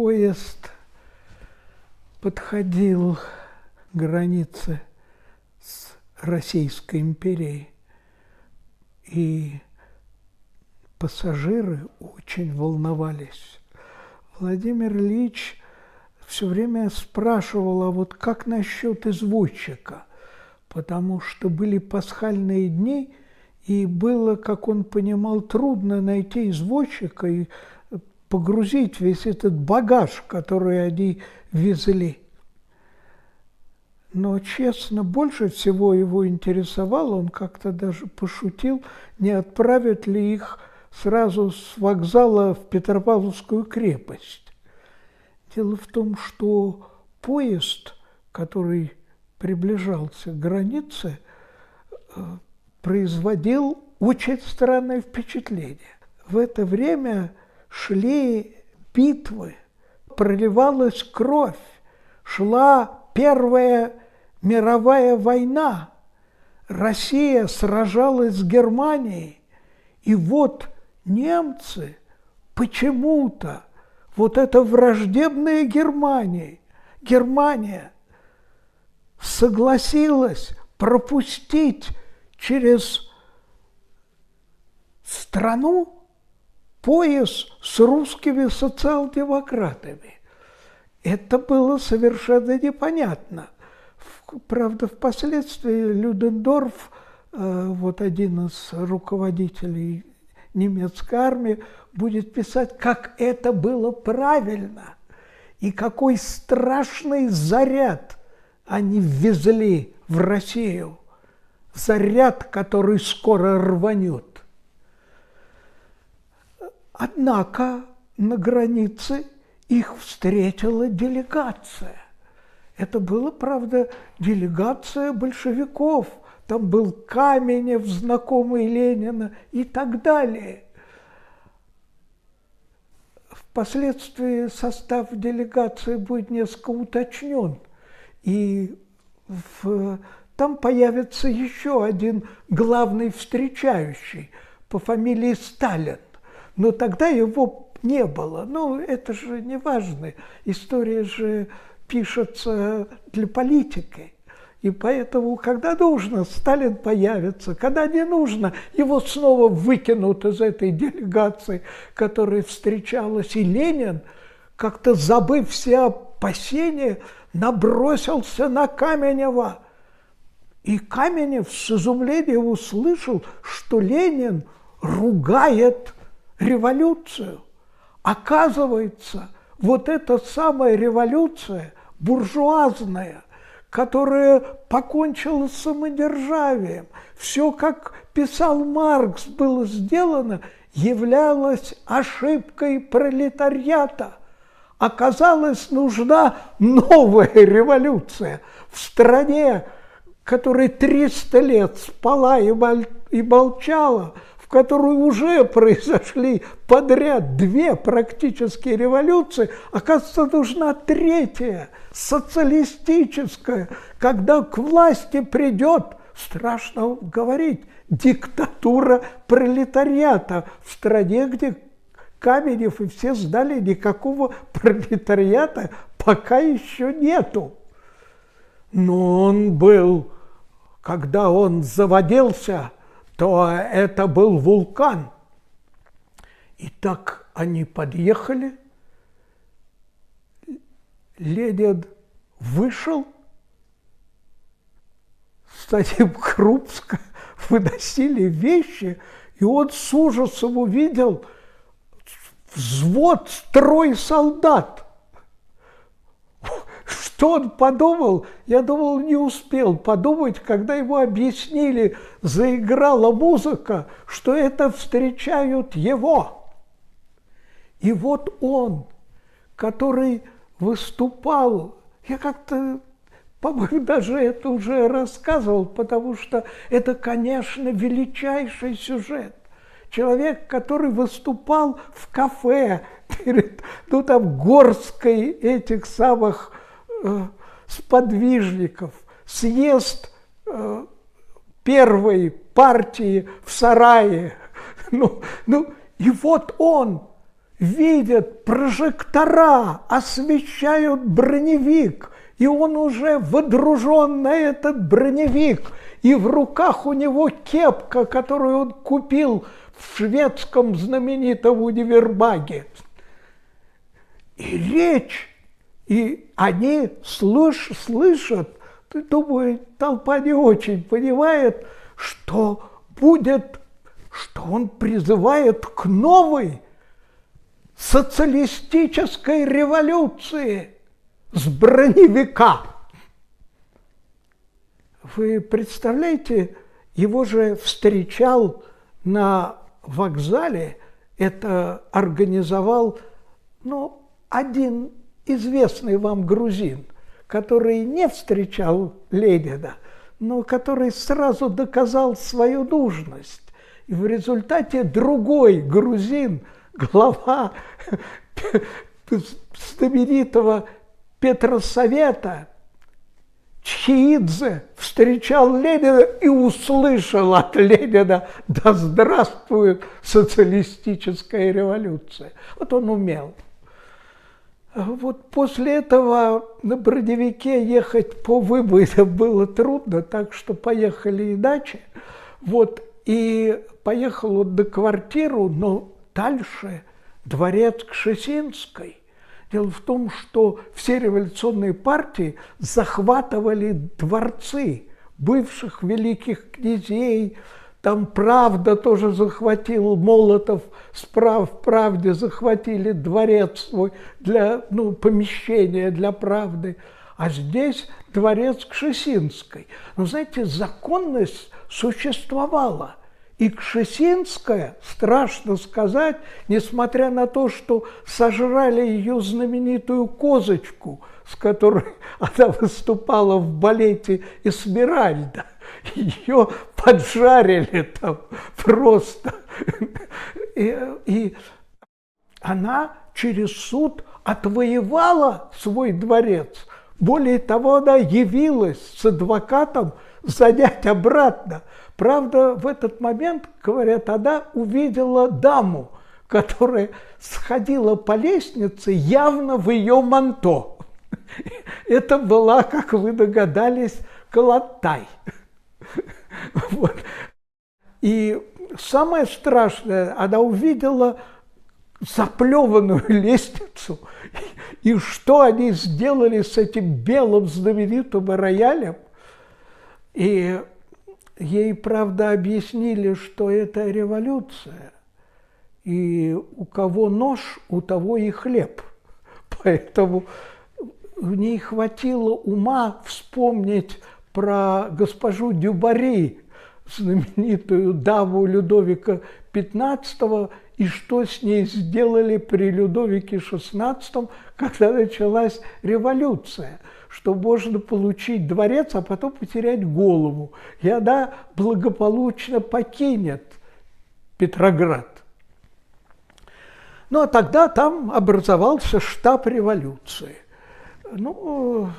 поезд подходил к границе с Российской империей, и пассажиры очень волновались. Владимир Ильич все время спрашивал, а вот как насчет извозчика? Потому что были пасхальные дни, и было, как он понимал, трудно найти извозчика и погрузить весь этот багаж, который они везли. Но, честно, больше всего его интересовало, он как-то даже пошутил, не отправят ли их сразу с вокзала в Петропавловскую крепость. Дело в том, что поезд, который приближался к границе, э, производил очень странное впечатление. В это время шли битвы, проливалась кровь, шла Первая мировая война. Россия сражалась с Германией, и вот немцы почему-то, вот эта враждебная Германия, Германия согласилась пропустить через страну пояс с русскими социал-демократами. Это было совершенно непонятно. Правда, впоследствии Людендорф, э, вот один из руководителей немецкой армии, будет писать, как это было правильно и какой страшный заряд они ввезли в Россию. Заряд, который скоро рванет. Однако на границе их встретила делегация. Это была, правда, делегация большевиков. Там был Каменев, знакомый Ленина и так далее. Впоследствии состав делегации будет несколько уточнен. И в, там появится еще один главный встречающий по фамилии Сталин. Но тогда его не было. Ну, это же не важно. История же пишется для политики. И поэтому, когда нужно, Сталин появится, когда не нужно, его снова выкинут из этой делегации, которая встречалась. И Ленин, как-то забыв все опасения, набросился на Каменева. И Каменев с изумлением услышал, что Ленин ругает революцию. Оказывается, вот эта самая революция буржуазная, которая покончила с самодержавием, все, как писал Маркс, было сделано, являлось ошибкой пролетариата. Оказалось, нужна новая революция в стране, которая 300 лет спала и молчала – которой уже произошли подряд две практические революции, оказывается, нужна третья, социалистическая, когда к власти придет, страшно говорить, диктатура пролетариата в стране, где Каменев и все сдали, никакого пролетариата пока еще нету. Но он был, когда он заводился, то это был вулкан. И так они подъехали, Ленин вышел, Стадим Крупска выносили вещи, и он с ужасом увидел взвод, строй солдат – что он подумал? Я думал, не успел подумать, когда ему объяснили, заиграла музыка, что это встречают его. И вот он, который выступал, я как-то, по-моему, даже это уже рассказывал, потому что это, конечно, величайший сюжет. Человек, который выступал в кафе перед, ну там, горской этих самых сподвижников, съезд э, первой партии в сарае. Ну, ну, и вот он, видят прожектора, освещают броневик, и он уже водружен на этот броневик, и в руках у него кепка, которую он купил в шведском знаменитом универмаге. И речь, и они слыш, слышат, думаю, толпа не очень понимает, что будет, что он призывает к новой социалистической революции с броневика. Вы представляете, его же встречал на вокзале, это организовал, ну, один известный вам грузин, который не встречал Ленина, но который сразу доказал свою нужность. И в результате другой грузин, глава знаменитого Петросовета, Чхиидзе встречал Ленина и услышал от Ленина «Да здравствует социалистическая революция». Вот он умел. Вот после этого на броневике ехать по выборам было трудно, так что поехали иначе. Вот, и поехал он на квартиру, но дальше дворец Кшесинской. Дело в том, что все революционные партии захватывали дворцы бывших великих князей, там «Правда» тоже захватил, Молотов справ в «Правде» захватили дворец свой для, ну, помещения для «Правды». А здесь дворец Кшесинской. Но, знаете, законность существовала. И Кшесинская, страшно сказать, несмотря на то, что сожрали ее знаменитую козочку, с которой она выступала в балете «Эсмеральда», ее поджарили там просто. И, и она через суд отвоевала свой дворец. Более того, она явилась с адвокатом занять обратно. Правда, в этот момент, говорят, она увидела даму, которая сходила по лестнице явно в ее манто. Это была, как вы догадались, Калатай. Вот. И самое страшное, она увидела заплеванную лестницу, и что они сделали с этим белым знаменитым роялем. И ей, правда, объяснили, что это революция, и у кого нож, у того и хлеб. Поэтому в ней хватило ума вспомнить про госпожу Дюбари, знаменитую даму Людовика XV, и что с ней сделали при Людовике XVI, когда началась революция, что можно получить дворец, а потом потерять голову, и она благополучно покинет Петроград. Ну, а тогда там образовался штаб революции. Ну,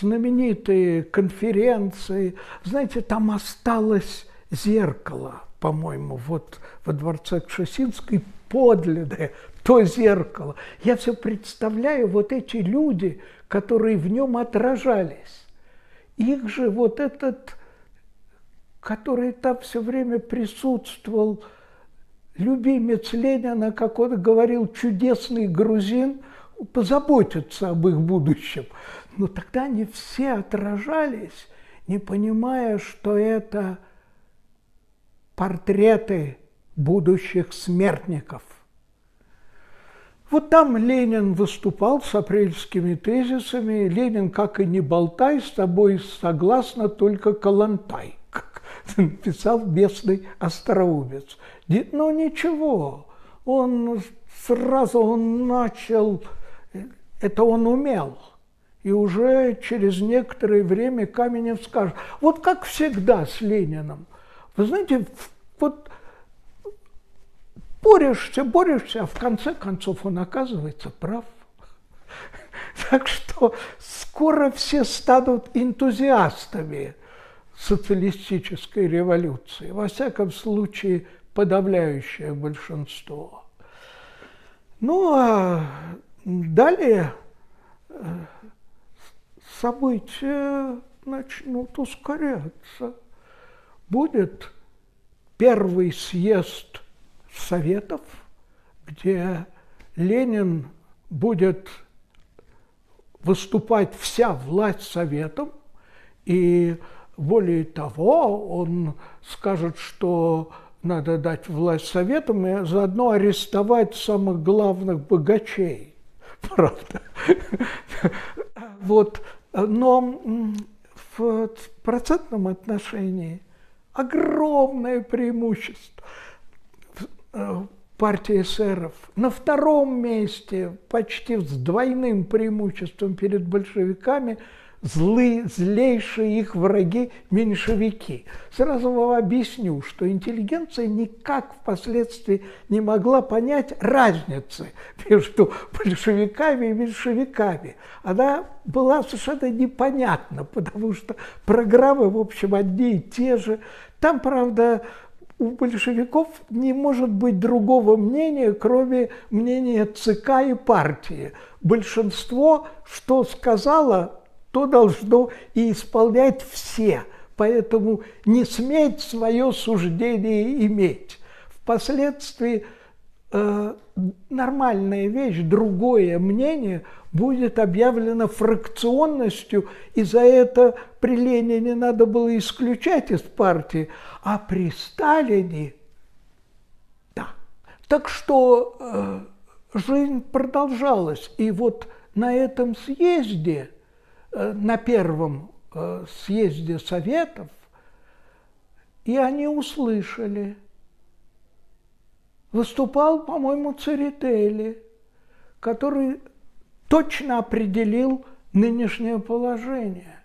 знаменитые конференции. Знаете, там осталось зеркало, по-моему, вот во дворце Кшесинской подлинное, то зеркало. Я все представляю, вот эти люди, которые в нем отражались. Их же вот этот, который там все время присутствовал, любимец Ленина, как он говорил, чудесный грузин, позаботится об их будущем. Но тогда они все отражались, не понимая, что это портреты будущих смертников. Вот там Ленин выступал с апрельскими тезисами. Ленин, как и не болтай, с тобой согласно только калантай, как написал местный остроумец. Но ничего, он сразу он начал, это он умел – и уже через некоторое время Каменев скажет, вот как всегда с Лениным, вы знаете, вот борешься, борешься, а в конце концов он оказывается прав. Так что скоро все станут энтузиастами социалистической революции, во всяком случае подавляющее большинство. Ну, а далее э, события начнут ускоряться. Будет первый съезд Советов, где Ленин будет выступать вся власть Советом, и более того, он скажет, что надо дать власть Советам и заодно арестовать самых главных богачей. Правда. Вот. Но в процентном отношении огромное преимущество э, партии эсеров. На втором месте, почти с двойным преимуществом перед большевиками, злые, злейшие их враги меньшевики. Сразу вам объясню, что интеллигенция никак впоследствии не могла понять разницы между большевиками и меньшевиками. Она была совершенно непонятна, потому что программы, в общем, одни и те же. Там, правда, у большевиков не может быть другого мнения, кроме мнения ЦК и партии. Большинство, что сказала, то должно и исполнять все. Поэтому не сметь свое суждение иметь. Впоследствии э, нормальная вещь, другое мнение будет объявлено фракционностью, и за это при Ленине надо было исключать из партии, а при Сталине – да. Так что э, жизнь продолжалась, и вот на этом съезде, на первом э, съезде Советов, и они услышали. Выступал, по-моему, Церетели, который точно определил нынешнее положение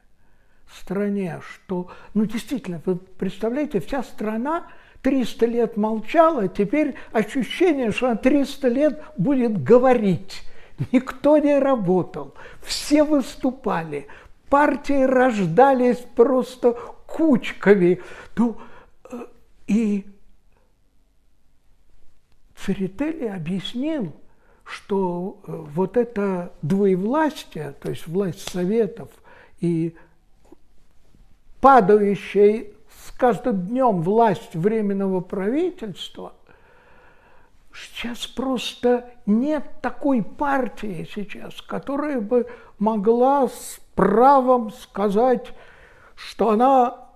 в стране, что, ну, действительно, вы представляете, вся страна 300 лет молчала, теперь ощущение, что она 300 лет будет говорить. Никто не работал, все выступали, партии рождались просто кучками. Ну, э, и Церетели объяснил, что э, вот это двоевластие, то есть власть советов и падающая с каждым днем власть Временного правительства, сейчас просто нет такой партии сейчас, которая бы могла с правом сказать, что она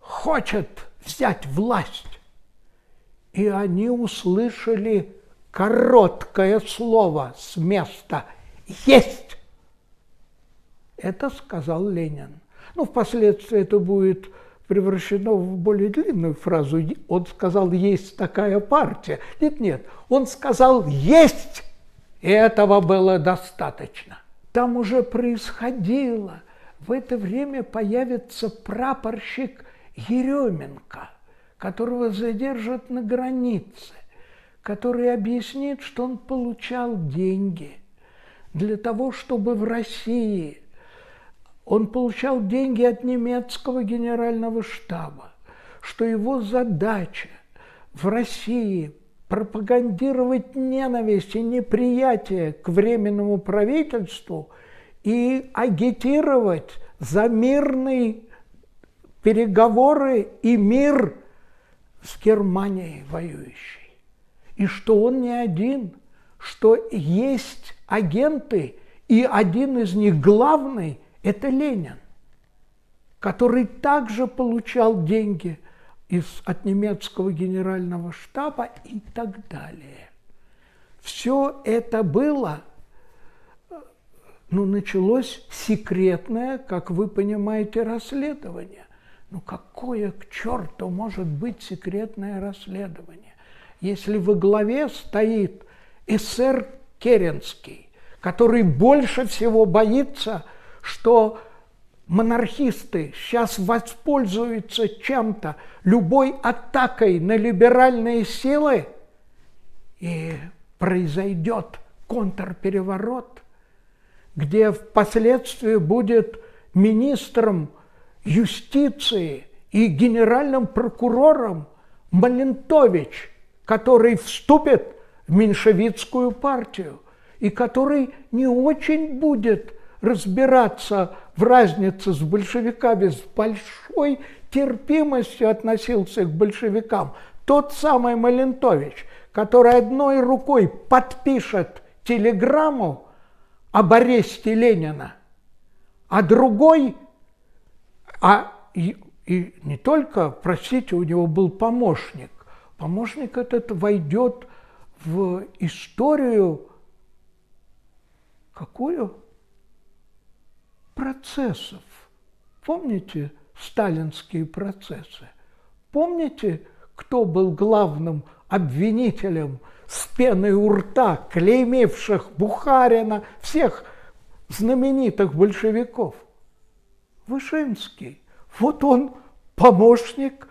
хочет взять власть. И они услышали короткое слово с места «есть». Это сказал Ленин. Ну, впоследствии это будет превращено в более длинную фразу. Он сказал, есть такая партия. Нет, нет, он сказал, есть, и этого было достаточно. Там уже происходило. В это время появится прапорщик Еременко, которого задержат на границе который объяснит, что он получал деньги для того, чтобы в России он получал деньги от немецкого генерального штаба, что его задача в России пропагандировать ненависть и неприятие к временному правительству и агитировать за мирные переговоры и мир с Германией воюющей. И что он не один, что есть агенты, и один из них главный – это Ленин, который также получал деньги из, от немецкого генерального штаба и так далее. Все это было, ну, началось секретное, как вы понимаете, расследование. Ну, какое к черту может быть секретное расследование? если во главе стоит эсер Керенский, который больше всего боится, что монархисты сейчас воспользуются чем-то, любой атакой на либеральные силы, и произойдет контрпереворот, где впоследствии будет министром юстиции и генеральным прокурором Малентович – который вступит в меньшевистскую партию, и который не очень будет разбираться в разнице с большевиками, с большой терпимостью относился к большевикам. Тот самый Малентович, который одной рукой подпишет телеграмму об аресте Ленина, а другой, а и, и не только, простите, у него был помощник. Помощник этот войдет в историю какую? Процессов. Помните сталинские процессы? Помните, кто был главным обвинителем с пеной у рта, клеймивших Бухарина, всех знаменитых большевиков? Вышинский. Вот он помощник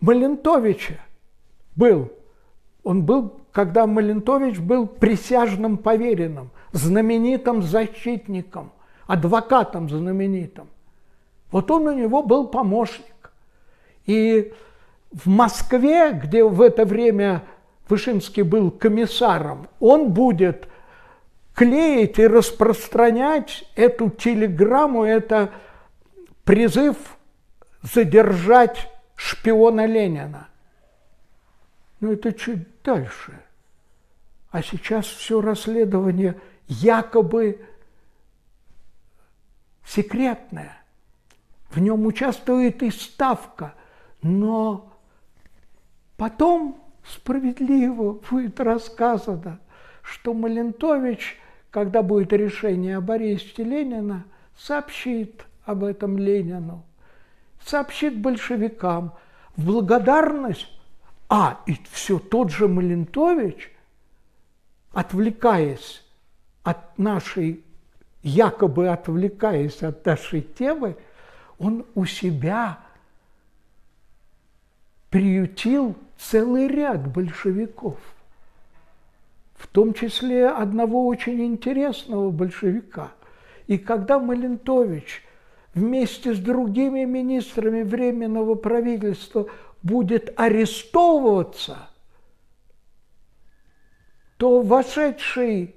Малентовича был. Он был, когда Малентович был присяжным поверенным, знаменитым защитником, адвокатом знаменитым. Вот он у него был помощник. И в Москве, где в это время Вышинский был комиссаром, он будет клеить и распространять эту телеграмму, это призыв задержать шпиона Ленина. Но это чуть дальше. А сейчас все расследование якобы секретное. В нем участвует и Ставка, но потом справедливо будет рассказано, что Малентович, когда будет решение об аресте Ленина, сообщит об этом Ленину, сообщит большевикам в благодарность, а, и все тот же Малентович, отвлекаясь от нашей, якобы отвлекаясь от нашей темы, он у себя приютил целый ряд большевиков, в том числе одного очень интересного большевика. И когда Малентович вместе с другими министрами Временного правительства будет арестовываться, то вошедший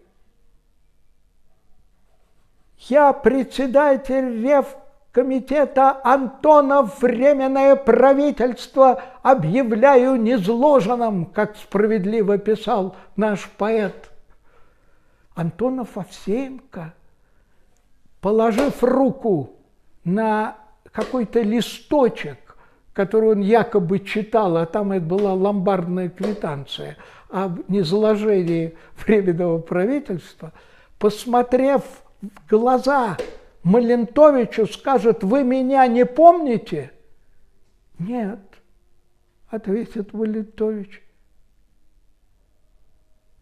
я председатель Рев комитета Антонов Временное правительство объявляю незложенным, как справедливо писал наш поэт. Антонов Овсеенко, положив руку на какой-то листочек, который он якобы читал, а там это была ломбардная квитанция об незаложении Временного правительства, посмотрев в глаза Малентовичу, скажет, вы меня не помните? Нет, ответит Малентович.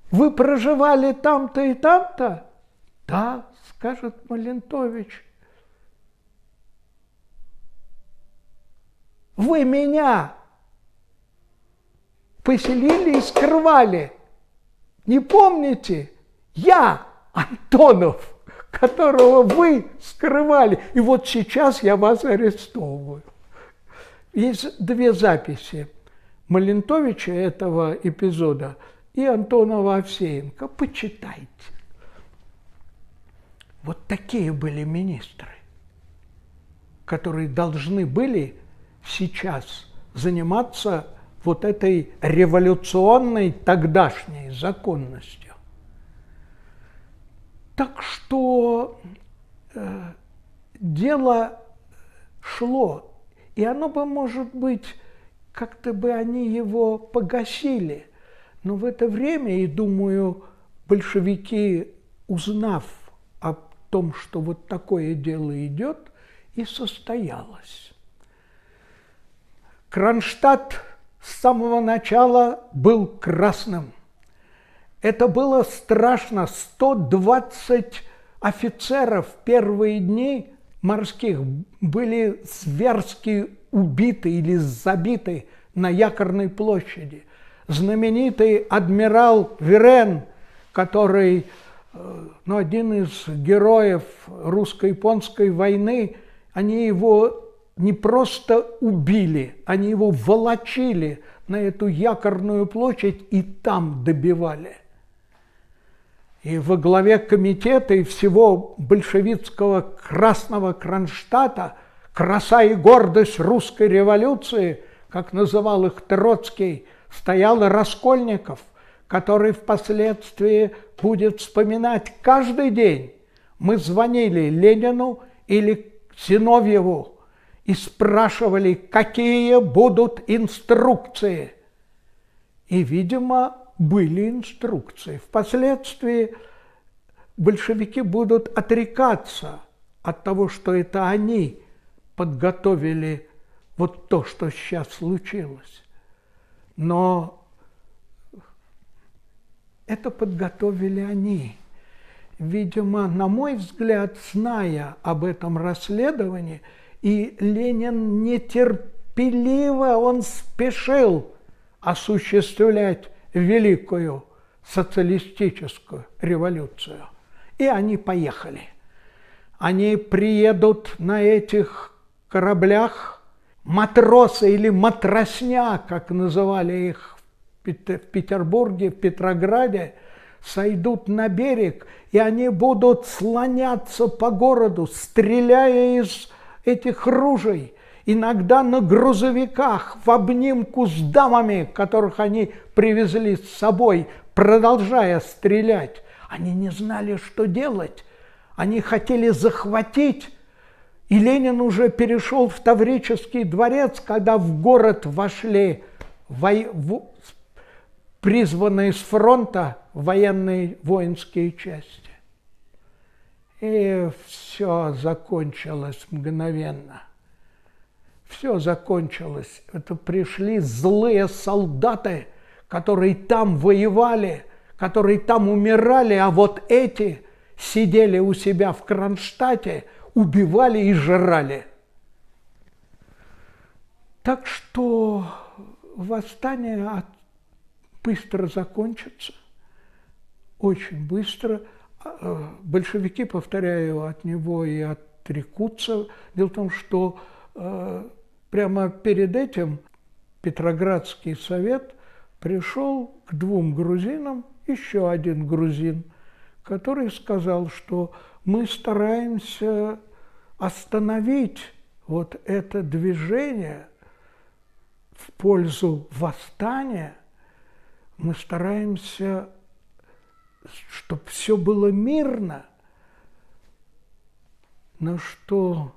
Вы проживали там-то и там-то? Да, скажет Малентович. Вы меня поселили и скрывали. Не помните? Я, Антонов, которого вы скрывали. И вот сейчас я вас арестовываю. Есть две записи Малентовича этого эпизода и Антонова Овсеенко. Почитайте. Вот такие были министры, которые должны были сейчас заниматься вот этой революционной тогдашней законностью. Так что э, дело шло, и оно бы, может быть, как-то бы они его погасили. Но в это время, и думаю, большевики, узнав о том, что вот такое дело идет, и состоялось. Кронштадт с самого начала был красным. Это было страшно. 120 офицеров в первые дни морских были зверски убиты или забиты на якорной площади. Знаменитый адмирал Вирен, который, э, ну, один из героев русско-японской войны, они его не просто убили, они его волочили на эту якорную площадь и там добивали. И во главе комитета и всего большевистского красного Кронштадта краса и гордость русской революции, как называл их Троцкий, стоял Раскольников, который впоследствии будет вспоминать каждый день. Мы звонили Ленину или Зиновьеву и спрашивали, какие будут инструкции. И, видимо, были инструкции. Впоследствии большевики будут отрекаться от того, что это они подготовили вот то, что сейчас случилось. Но это подготовили они. Видимо, на мой взгляд, зная об этом расследовании, и Ленин нетерпеливо, он спешил осуществлять великую социалистическую революцию. И они поехали. Они приедут на этих кораблях, матросы или матросня, как называли их в Петербурге, в Петрограде, сойдут на берег, и они будут слоняться по городу, стреляя из этих ружей – иногда на грузовиках в обнимку с дамами, которых они привезли с собой, продолжая стрелять. Они не знали, что делать. Они хотели захватить. И Ленин уже перешел в Таврический дворец, когда в город вошли во... в... призванные с фронта военные воинские части. И все закончилось мгновенно – все закончилось. Это пришли злые солдаты, которые там воевали, которые там умирали, а вот эти сидели у себя в Кронштадте, убивали и жрали. Так что восстание быстро закончится, очень быстро. А, большевики, повторяю, от него и отрекутся. Дело в том, что э, Прямо перед этим Петроградский совет пришел к двум грузинам, еще один грузин, который сказал, что мы стараемся остановить вот это движение в пользу восстания, мы стараемся, чтобы все было мирно, но что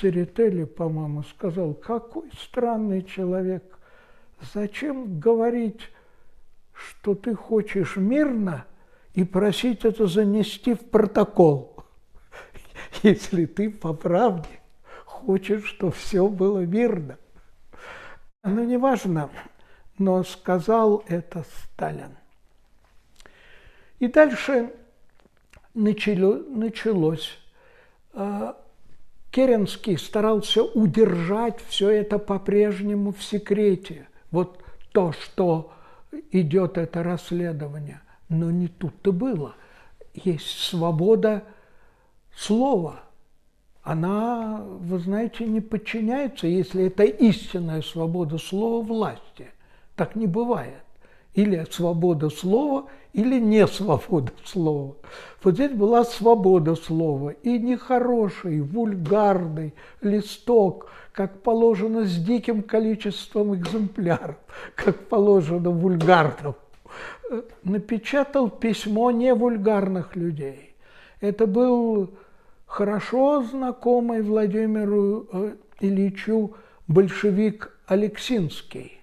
Церетели, по-моему, сказал, какой странный человек, зачем говорить, что ты хочешь мирно и просить это занести в протокол, если ты по правде хочешь, чтобы все было мирно. Ну, неважно, но сказал это Сталин. И дальше началось а, Керенский старался удержать все это по-прежнему в секрете. Вот то, что идет это расследование. Но не тут-то было. Есть свобода слова. Она, вы знаете, не подчиняется, если это истинная свобода слова власти. Так не бывает или свобода слова, или не свобода слова. Вот здесь была свобода слова, и нехороший, вульгарный листок, как положено с диким количеством экземпляров, как положено вульгарным, напечатал письмо не вульгарных людей. Это был хорошо знакомый Владимиру э, Ильичу большевик Алексинский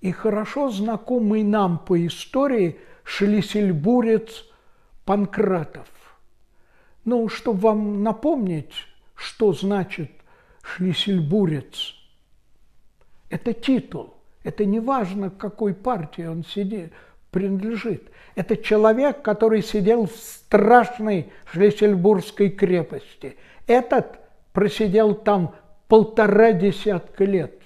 и хорошо знакомый нам по истории шлиссельбурец Панкратов. Ну, чтобы вам напомнить, что значит шлиссельбурец. Это титул. Это не важно, к какой партии он сидит, принадлежит. Это человек, который сидел в страшной Шлиссельбургской крепости. Этот просидел там полтора десятка лет.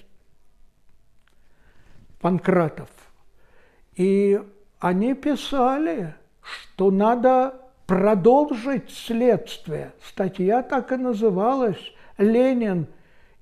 Панкратов. И они писали, что надо продолжить следствие. Статья так и называлась «Ленин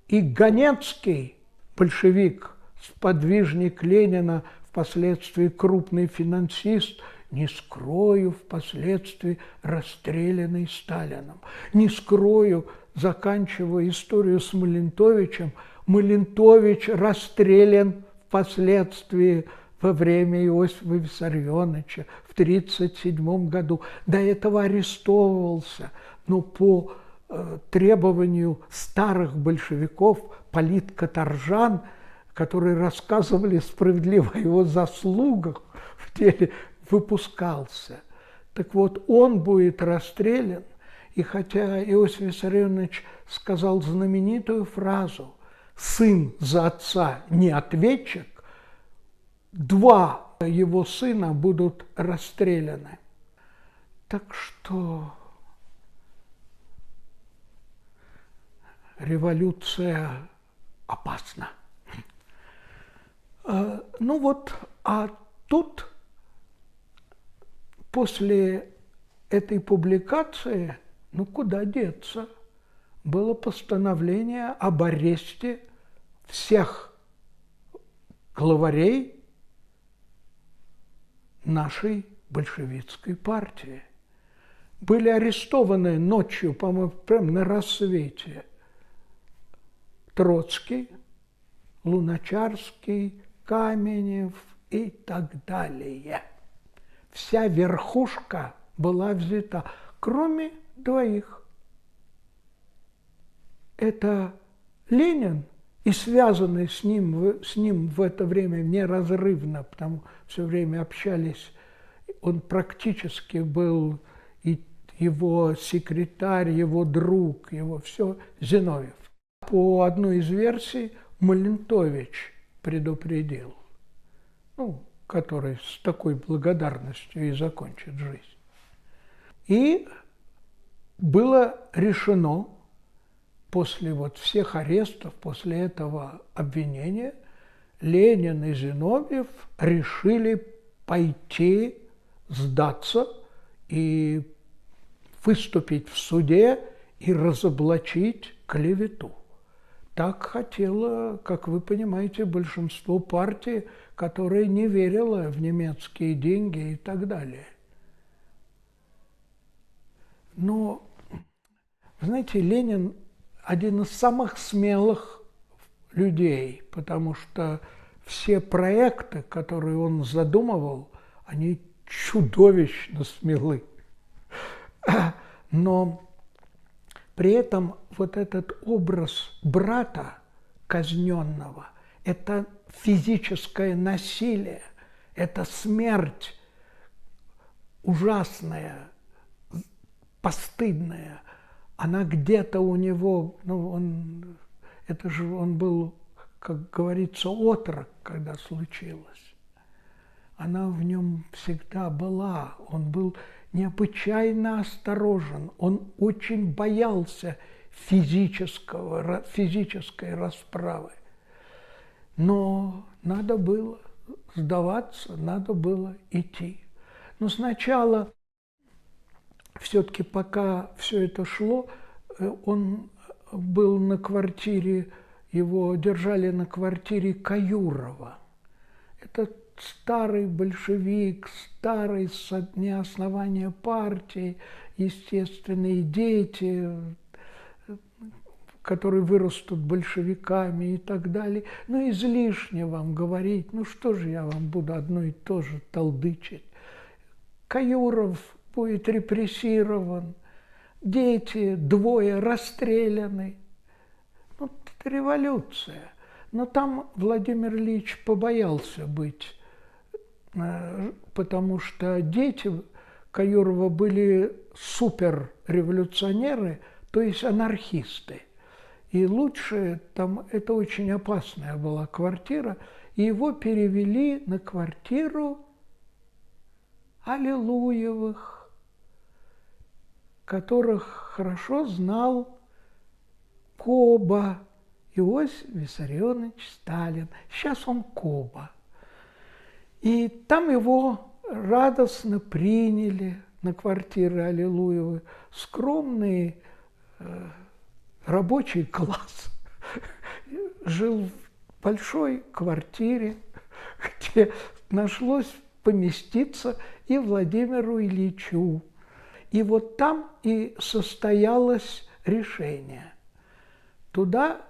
и Ганецкий, большевик, сподвижник Ленина, впоследствии крупный финансист, не скрою, впоследствии расстрелянный Сталином. Не скрою, заканчивая историю с Малентовичем, Малентович расстрелян впоследствии во время Иосифа Виссарионовича в 1937 году. До этого арестовывался, но по э, требованию старых большевиков, политкоторжан, которые рассказывали справедливо о его заслугах в деле, выпускался. Так вот, он будет расстрелян, и хотя Иосиф Виссарионович сказал знаменитую фразу «сын за отца не ответчик», два его сына будут расстреляны. Так что революция опасна. А, ну вот, а тут после этой публикации, ну куда деться, было постановление об аресте всех главарей нашей большевистской партии. Были арестованы ночью, по-моему, прямо на рассвете, Троцкий, Луначарский, Каменев и так далее. Вся верхушка была взята, кроме двоих. Это Ленин и связанный с ним, с ним в это время неразрывно, потому все время общались, он практически был и его секретарь, его друг, его все, Зиновьев. По одной из версий Малентович предупредил, ну, который с такой благодарностью и закончит жизнь. И было решено после вот всех арестов, после этого обвинения, Ленин и Зиновьев решили пойти сдаться и выступить в суде и разоблачить клевету. Так хотело, как вы понимаете, большинство партий, которое не верило в немецкие деньги и так далее. Но, знаете, Ленин один из самых смелых людей, потому что все проекты, которые он задумывал, они чудовищно смелы. Но при этом вот этот образ брата казненного – это физическое насилие, это смерть ужасная, постыдная – она где-то у него, ну, он, это же он был, как говорится, отрок, когда случилось. Она в нем всегда была, он был необычайно осторожен, он очень боялся физического, физической расправы. Но надо было сдаваться, надо было идти. Но сначала все-таки пока все это шло, э, он был на квартире, его держали на квартире Каюрова. Это старый большевик, старый со дня основания партии, естественные дети, которые вырастут большевиками и так далее. Ну, излишне вам говорить, ну что же я вам буду одно и то же толдычить. Каюров будет репрессирован, дети, двое расстреляны. Ну, это революция. Но там Владимир Ильич побоялся быть, э, потому что дети Каюрова были суперреволюционеры, то есть анархисты. И лучше, там это очень опасная была квартира, и его перевели на квартиру Аллилуевых которых хорошо знал Коба, Иосиф Виссарионович Сталин. Сейчас он Коба. И там его радостно приняли, на квартиры Аллилуевы, скромный э, рабочий класс жил в большой квартире, где нашлось поместиться и Владимиру Ильичу. И вот там и состоялось решение. Туда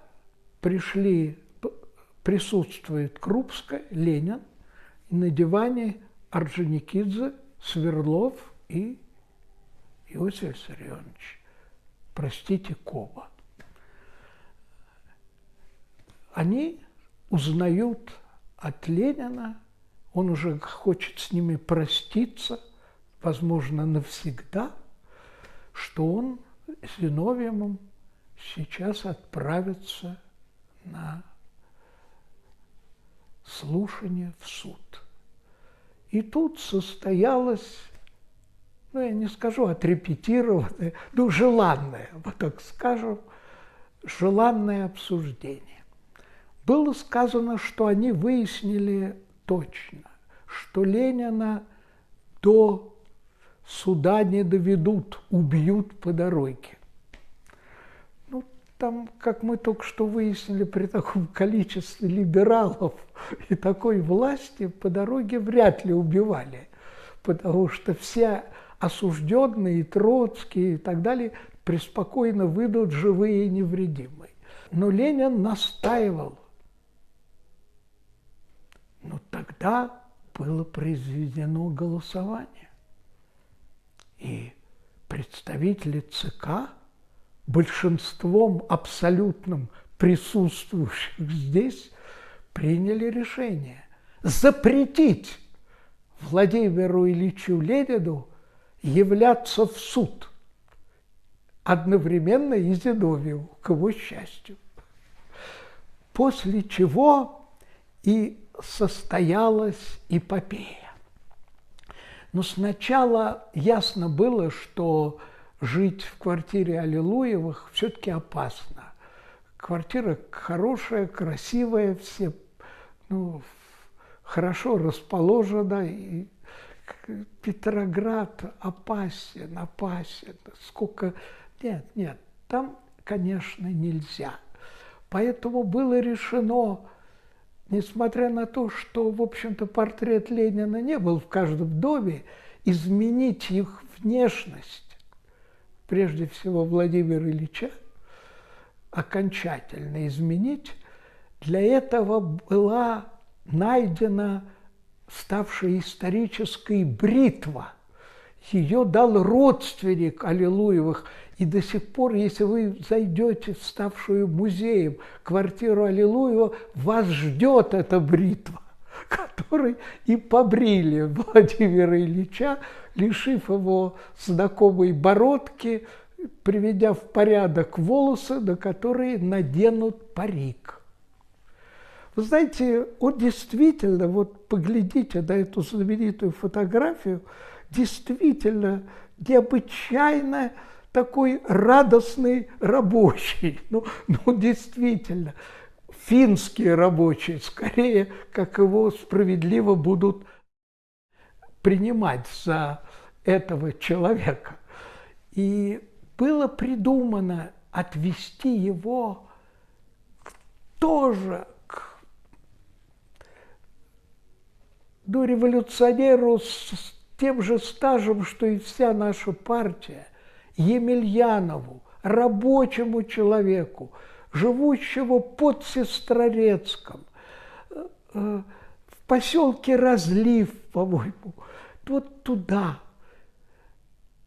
пришли, присутствует Крупская, Ленин, на диване Орджоникидзе, Сверлов и Иосиф Виссарионович, простите, Коба. Они узнают от Ленина, он уже хочет с ними проститься, возможно, навсегда, что он с Зиновьевым сейчас отправится на слушание в суд. И тут состоялось, ну, я не скажу отрепетированное, ну, желанное, вот так скажем, желанное обсуждение. Было сказано, что они выяснили точно, что Ленина до суда не доведут, убьют по дороге. Ну, там, как мы только что выяснили, при таком количестве либералов и такой власти по дороге вряд ли убивали, потому что все осужденные, Троцкие и так далее преспокойно выйдут живые и невредимые. Но Ленин настаивал, но тогда было произведено голосование. И представители ЦК большинством абсолютным присутствующих здесь приняли решение запретить Владимиру Ильичу Ленину являться в суд одновременно и Зиновьеву, к его счастью. После чего и состоялась эпопея. Но сначала ясно было, что жить в квартире Аллилуевых все-таки опасно. Квартира хорошая, красивая, все ну, хорошо расположена. И Петроград опасен, опасен. Сколько... Нет, нет, там, конечно, нельзя. Поэтому было решено несмотря на то, что, в общем-то, портрет Ленина не был в каждом доме, изменить их внешность, прежде всего Владимира Ильича, окончательно изменить, для этого была найдена ставшая исторической бритва. Ее дал родственник Аллилуевых – и до сих пор, если вы зайдете в ставшую музеем квартиру Аллилуева, вас ждет эта бритва, которой и побрили Владимира Ильича, лишив его знакомой бородки, приведя в порядок волосы, на которые наденут парик. Вы знаете, он действительно, вот поглядите на эту знаменитую фотографию, действительно необычайно такой радостный рабочий. Ну, ну действительно, финский рабочий, скорее, как его справедливо будут принимать за этого человека. И было придумано отвести его тоже к дореволюционеру с тем же стажем, что и вся наша партия – Емельянову, рабочему человеку, живущего под Сестрорецком, э, э, в поселке Разлив, по-моему, вот туда.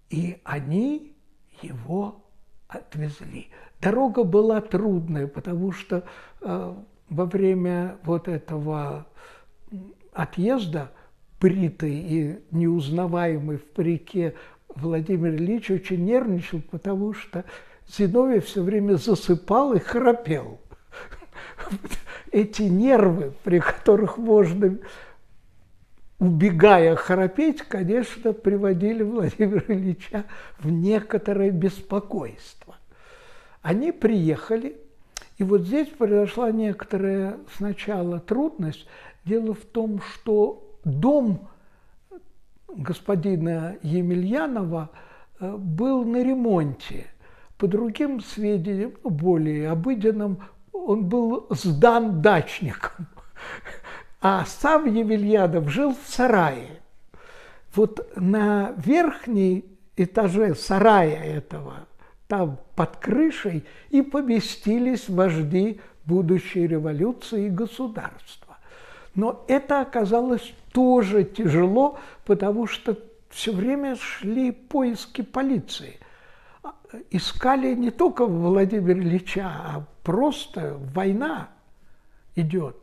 И они его отвезли. Дорога была трудная, потому что э, во время вот этого отъезда бритый и неузнаваемый в парике Владимир Ильич очень нервничал, потому что Зиновий все время засыпал и храпел. Эти нервы, при которых можно, убегая храпеть, конечно, приводили Владимира Ильича в некоторое беспокойство. Они приехали, и вот здесь произошла некоторая сначала трудность. Дело в том, что дом господина Емельянова э, был на ремонте. По другим сведениям, ну, более обыденным, он был сдан дачником. А сам Емельянов жил в сарае. Вот на верхней этаже сарая этого, там под крышей, и поместились вожди будущей революции и государства. Но это оказалось тоже тяжело, потому что все время шли поиски полиции. Искали не только Владимира Ильича, а просто война идет.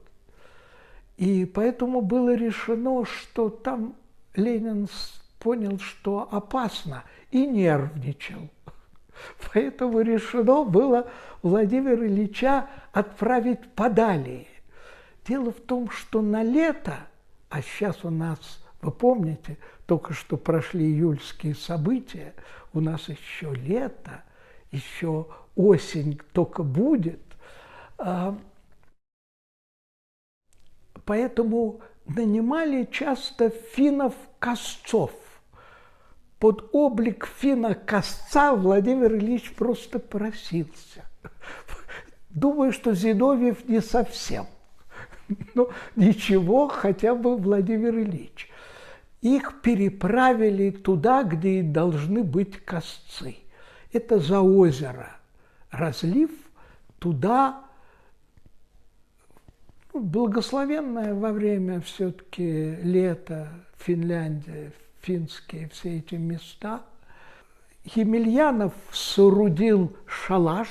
И поэтому было решено, что там Ленин понял, что опасно, и нервничал. Поэтому решено было Владимира Ильича отправить подалее. Дело в том, что на лето, а сейчас у нас, вы помните, только что прошли июльские события, у нас еще лето, еще осень только будет. А, поэтому нанимали часто финнов-косцов. Под облик финна-косца Владимир Ильич просто просился. Думаю, что Зиновьев не совсем. Но ничего, хотя бы Владимир Ильич. Их переправили туда, где и должны быть косцы. Это за озеро. Разлив туда благословенное во время все-таки лета Финляндия, финские все эти места. Емельянов соорудил шалаш,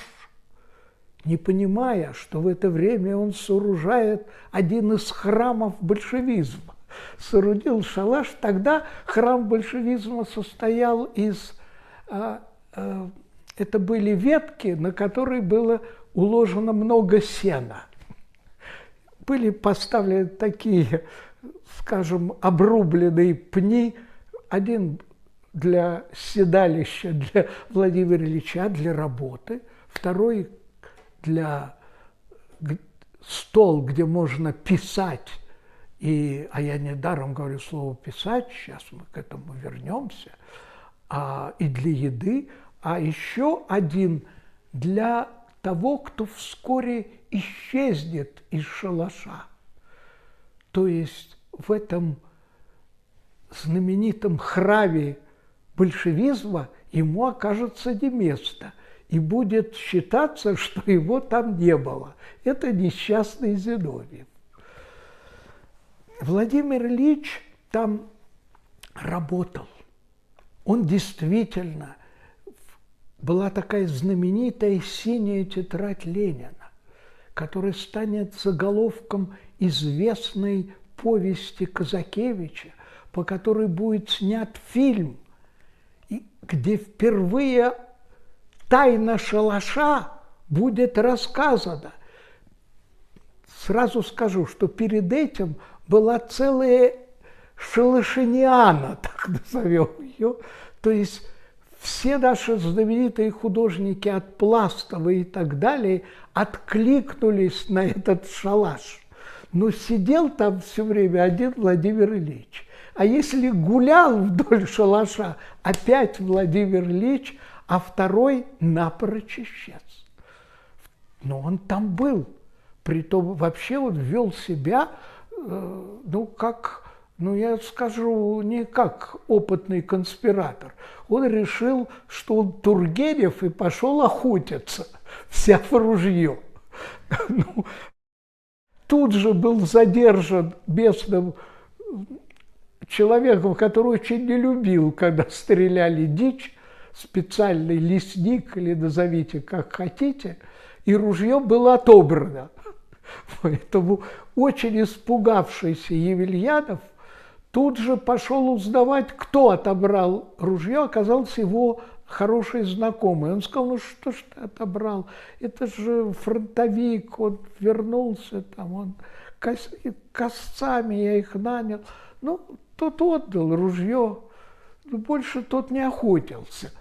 не понимая, что в это время он сооружает один из храмов большевизма. Соорудил шалаш, тогда храм большевизма состоял из... А, а, это были ветки, на которые было уложено много сена – были поставлены такие, скажем, обрубленные пни, один для седалища для Владимира Ильича, для работы, второй для стол, где можно писать, и, а я недаром говорю слово «писать», сейчас мы к этому вернемся, а, и для еды, а еще один для того, кто вскоре исчезнет из шалаша. То есть в этом знаменитом храве большевизма ему окажется не место, и будет считаться, что его там не было. Это несчастный Зиновьев. Владимир Ильич там работал. Он действительно была такая знаменитая синяя тетрадь Ленина который станет заголовком известной повести Казакевича, по которой будет снят фильм, где впервые тайна шалаша будет рассказана. Сразу скажу, что перед этим была целая шалашиниана, так назовем ее, то есть все наши знаменитые художники от Пластова и так далее откликнулись на этот шалаш. Но сидел там все время один Владимир Ильич. А если гулял вдоль шалаша, опять Владимир Ильич, а второй напрочь исчез. Но он там был. Притом вообще он вел себя, э, ну, как ну, я скажу, не как опытный конспиратор. Он решил, что он Тургенев и пошел охотиться, взяв ружье. Ну, тут же был задержан местным человеком, который очень не любил, когда стреляли дичь, специальный лесник, или назовите как хотите, и ружье было отобрано. Поэтому очень испугавшийся Евельянов Тут же пошел узнавать, кто отобрал ружье, оказался его хороший знакомый. Он сказал, ну что ж ты отобрал? Это же фронтовик, он вернулся там, он кос... косцами я их нанял. Ну, тот отдал ружье, больше тот не охотился.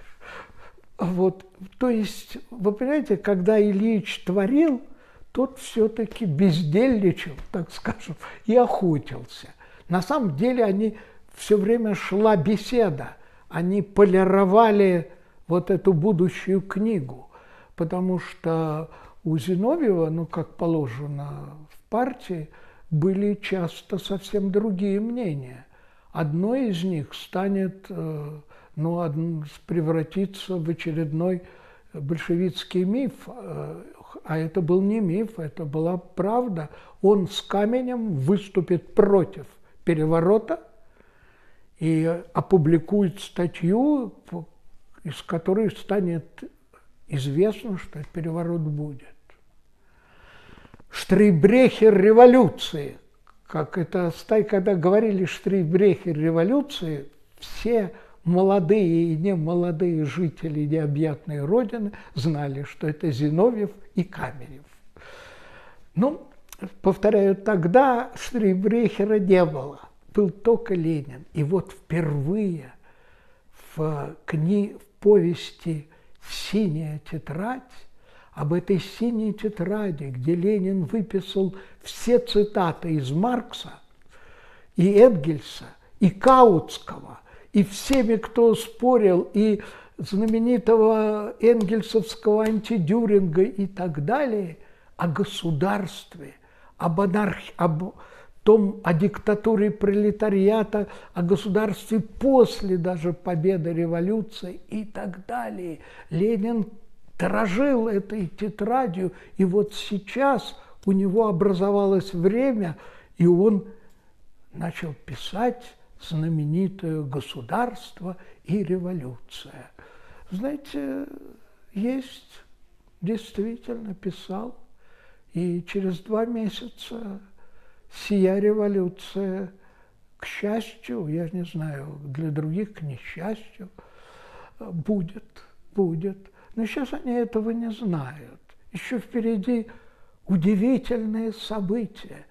Вот, то есть, вы понимаете, когда Ильич творил, тот все-таки бездельничал, так скажем, и охотился – на самом деле они все время шла беседа. Они полировали вот эту будущую книгу, потому что у Зиновьева, ну, как положено в партии, были часто совсем другие мнения. Одно из них станет, ну, превратиться в очередной большевистский миф, э, а это был не миф, это была правда. Он с каменем выступит против переворота и опубликует статью, из которой станет известно, что переворот будет. Штрейбрехер революции, как это, когда говорили Штрейбрехер революции, все молодые и немолодые жители необъятной Родины знали, что это Зиновьев и Каменев. Ну, повторяю, тогда Штрейбрехера не было, был только Ленин. И вот впервые в, кни... в повести «Синяя тетрадь» об этой синей тетради, где Ленин выписал все цитаты из Маркса и Энгельса, и Каутского, и всеми, кто спорил, и знаменитого энгельсовского антидюринга и так далее, о государстве, об, анархии, об том, о диктатуре пролетариата, о государстве после даже победы революции и так далее. Ленин дорожил этой тетрадью, и вот сейчас у него образовалось время, и он начал писать знаменитое «Государство и революция». Знаете, есть, действительно писал, и через два месяца сия революция, к счастью, я не знаю, для других к несчастью, будет, будет. Но сейчас они этого не знают. Еще впереди удивительные события.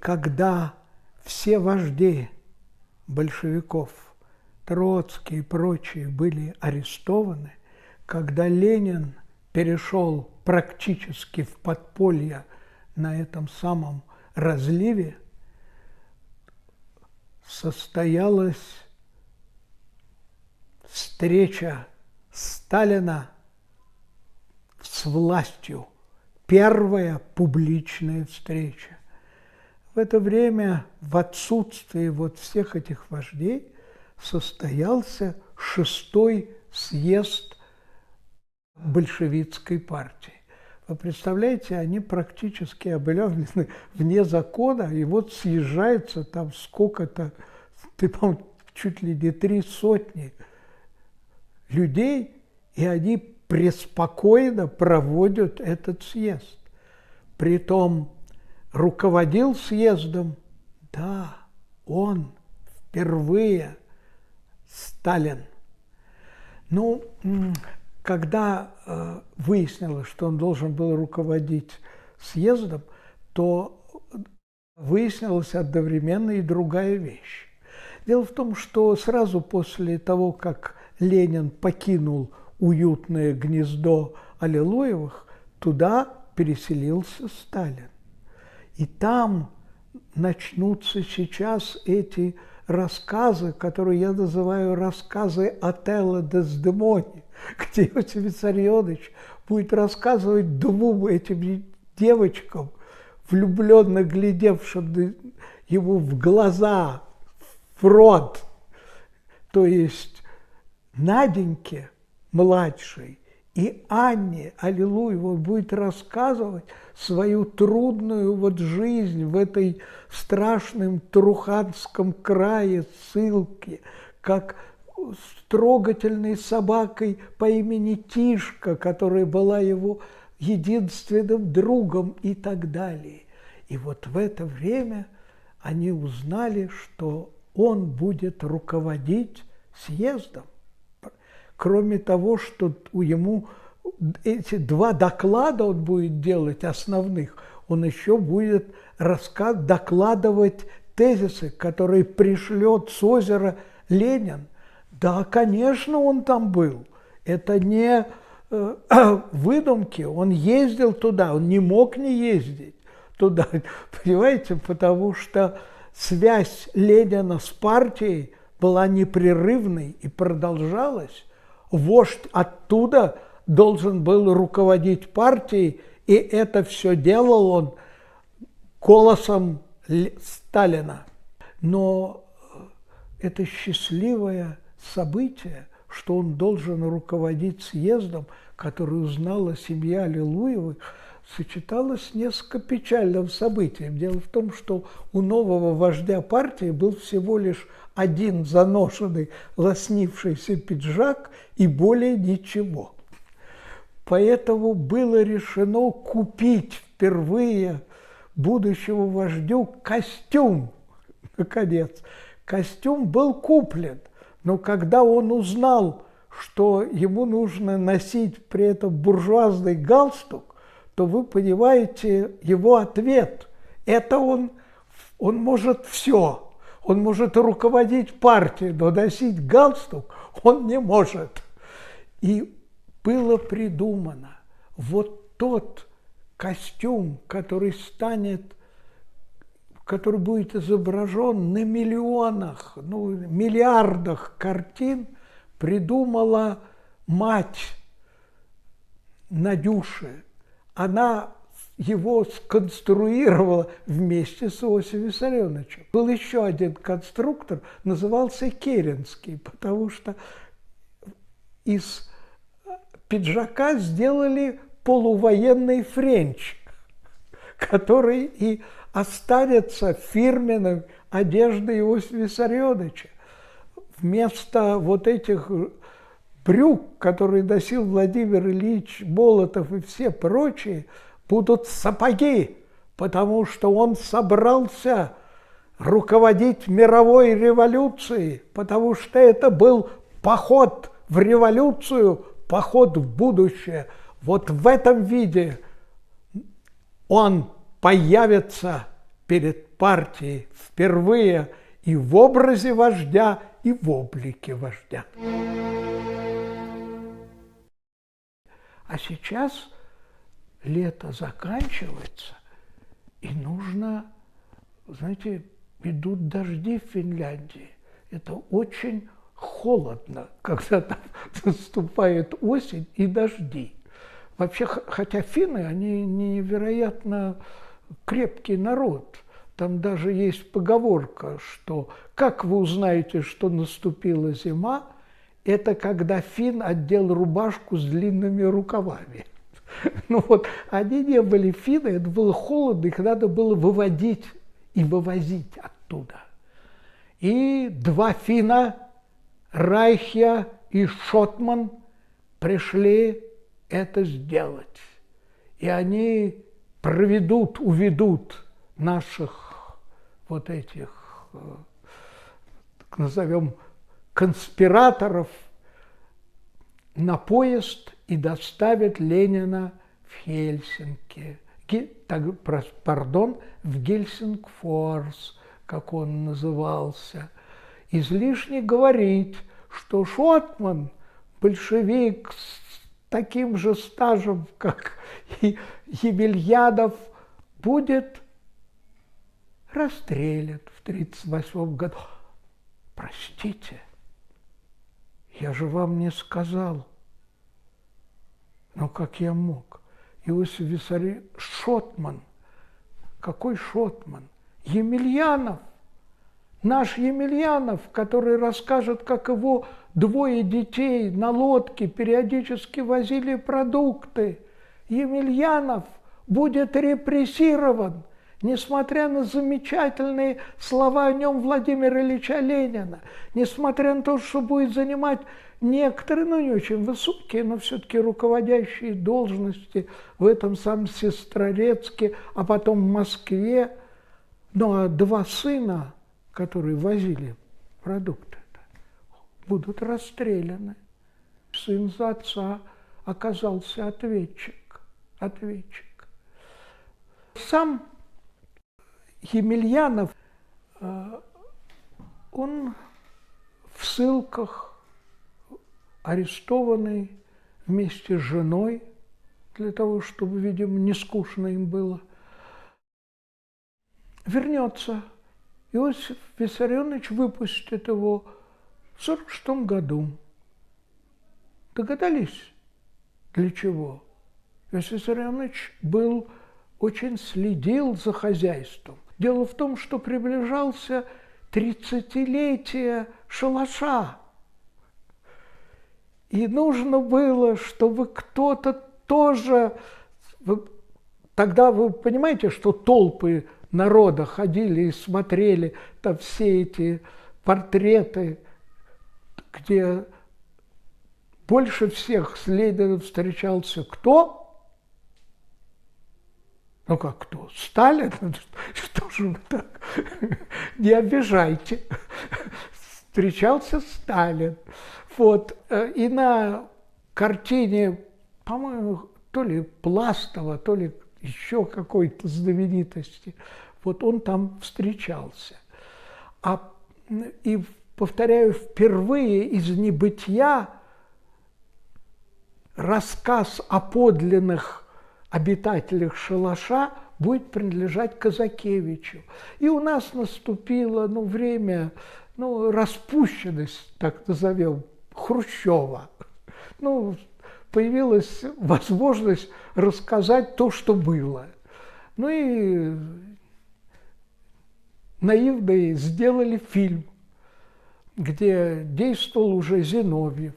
Когда все вожди большевиков, Троцкий и прочие были арестованы, когда Ленин перешел практически в подполье на этом самом разливе, состоялась встреча Сталина с властью, первая публичная встреча. В это время, в отсутствии вот всех этих вождей, состоялся шестой съезд большевистской партии. Вы представляете, они практически объявлены вне закона, и вот съезжается там сколько-то, ты, по чуть ли не три сотни людей, и они преспокойно проводят этот съезд. Притом руководил съездом, да, он впервые Сталин. Ну, когда э, выяснилось, что он должен был руководить съездом, то выяснилась одновременно и другая вещь. Дело в том, что сразу после того, как Ленин покинул уютное гнездо Аллилуевых, туда переселился Сталин. И там начнутся сейчас эти рассказы, которые я называю рассказы Отелло Дездемони, где Иосиф Виссарионович будет рассказывать двум этим девочкам, влюбленно глядевшим ему в глаза, в рот, то есть Наденьке младшей и Анне, аллилуйя, он будет рассказывать свою трудную вот жизнь в этой страшном Труханском крае, ссылке, как с трогательной собакой по имени Тишка, которая была его единственным другом и так далее. И вот в это время они узнали, что он будет руководить съездом кроме того, что у ему эти два доклада он будет делать основных, он еще будет рассказ, докладывать тезисы, которые пришлет с озера Ленин. Да, конечно, он там был. Это не э, выдумки. Он ездил туда, он не мог не ездить. туда, понимаете, потому что связь Ленина с партией была непрерывной и продолжалась. Вождь оттуда должен был руководить партией, и это все делал он голосом Сталина. Но это счастливое событие, что он должен руководить съездом, который узнала семья Аллилуевых, сочеталось с несколько печальным событием. Дело в том, что у нового вождя партии был всего лишь один заношенный, лоснившийся пиджак и более ничего. Поэтому было решено купить впервые будущему вождю костюм, наконец. Костюм был куплен, но когда он узнал, что ему нужно носить при этом буржуазный галстук, то вы понимаете его ответ. Это он, он может все. Он может руководить партией, но носить галстук он не может. И было придумано вот тот костюм, который станет, который будет изображен на миллионах, ну, миллиардах картин, придумала мать Надюши. Она его сконструировала вместе с Иосифом Виссарионовичем. Был еще один конструктор, назывался Керенский, потому что из пиджака сделали полувоенный френч, который и останется фирменной одеждой Иосифа Виссарионовича. Вместо вот этих брюк, которые носил Владимир Ильич Болотов и все прочие – будут сапоги, потому что он собрался руководить мировой революцией, потому что это был поход в революцию, поход в будущее. Вот в этом виде он появится перед партией впервые и в образе вождя, и в облике вождя. А сейчас – лето заканчивается, и нужно, знаете, идут дожди в Финляндии. Это очень холодно, когда там наступает осень и дожди. Вообще, хотя финны, они невероятно крепкий народ. Там даже есть поговорка, что как вы узнаете, что наступила зима, это когда фин отдел рубашку с длинными рукавами. Ну вот, они не были финны, это было холодно, их надо было выводить и вывозить оттуда. И два фина, Райхия и Шотман, пришли это сделать. И они проведут, уведут наших вот этих, э, назовем, конспираторов на поезд и доставят Ленина в Хельсинки, пардон, в Гельсингфорс, как он назывался. Излишне говорить, что Шотман, большевик с таким же стажем, как и Емельянов, будет расстрелян в 1938 году. Простите, я же вам не сказал. Но как я мог? Иосиф Виссарий Шотман. Какой Шотман? Емельянов. Наш Емельянов, который расскажет, как его двое детей на лодке периодически возили продукты. Емельянов будет репрессирован, несмотря на замечательные слова о нем Владимира Ильича Ленина, несмотря на то, что будет занимать некоторые, ну не очень высокие, но все-таки руководящие должности в этом самом Сестрорецке, а потом в Москве. Ну а два сына, которые возили продукты, будут расстреляны. Сын за отца оказался ответчик. ответчик. Сам Емельянов, э, он в ссылках арестованный вместе с женой, для того, чтобы, видимо, не скучно им было. вернется. Иосиф Виссарионович выпустит его в 46 году. Догадались, для чего? Иосиф Виссарионович был, очень следил за хозяйством. Дело в том, что приближался тридцатилетие шалаша. И нужно было, чтобы кто-то тоже... Тогда вы понимаете, что толпы народа ходили и смотрели там все эти портреты, где больше всех с Лениным встречался кто? Ну как кто? Сталин? Что же вы так? Не обижайте. Встречался Сталин. Вот. Э, и на картине, по-моему, то ли Пластова, то ли еще какой-то знаменитости, вот он там встречался. А, и, повторяю, впервые из небытия рассказ о подлинных обитателях шалаша будет принадлежать Казакевичу. И у нас наступило ну, время, ну, распущенность, так назовем, Хрущева. Ну, появилась возможность рассказать то, что было. Ну и наивные сделали фильм, где действовал уже Зиновьев.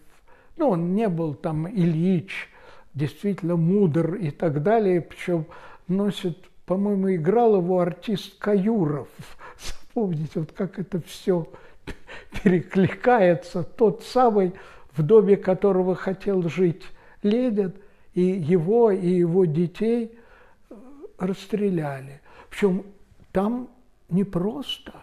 Ну, он не был там Ильич, действительно мудр и так далее, причем носит, по-моему, играл его артист Каюров. Вспомните, вот как это все перекликается. Тот самый, в доме которого хотел жить Ленин, и его, и его детей э, расстреляли. Причем там непросто.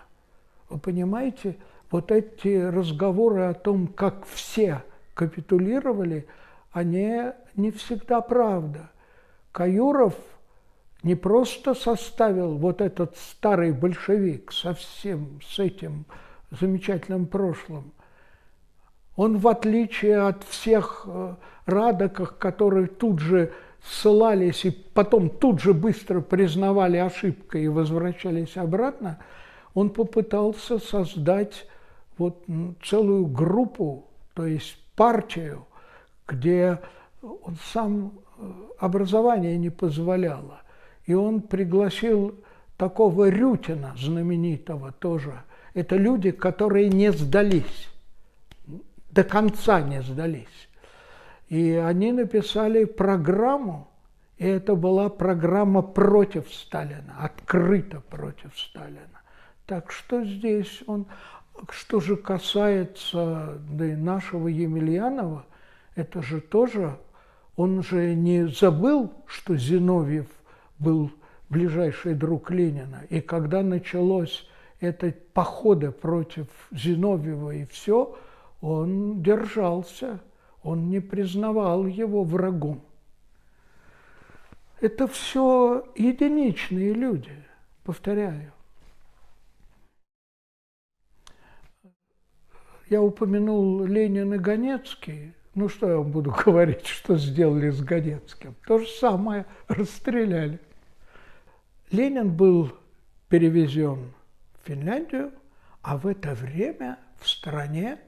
Вы понимаете, вот эти разговоры о том, как все капитулировали, они не всегда правда. Каюров не просто составил вот этот старый большевик со всем с этим замечательным прошлым. Он, в отличие от всех э, радоков, которые тут же ссылались и потом тут же быстро признавали ошибкой и возвращались обратно, он попытался создать вот целую группу, то есть партию, где он сам э, образование не позволяло. И он пригласил такого Рютина, знаменитого тоже. Это люди, которые не сдались, до конца не сдались. И они написали программу, и это была программа против Сталина, открыто против Сталина. Так что здесь он, что же касается да и нашего Емельянова, это же тоже, он же не забыл, что Зиновьев был ближайший друг Ленина. И когда началось это походы против Зиновьева и все, он держался он не признавал его врагом. Это все единичные люди, повторяю. Я упомянул Ленин и Ганецкий. Ну, что я вам буду говорить, что сделали с Ганецким? То же самое, расстреляли. Ленин был перевезен в Финляндию, а в это время в стране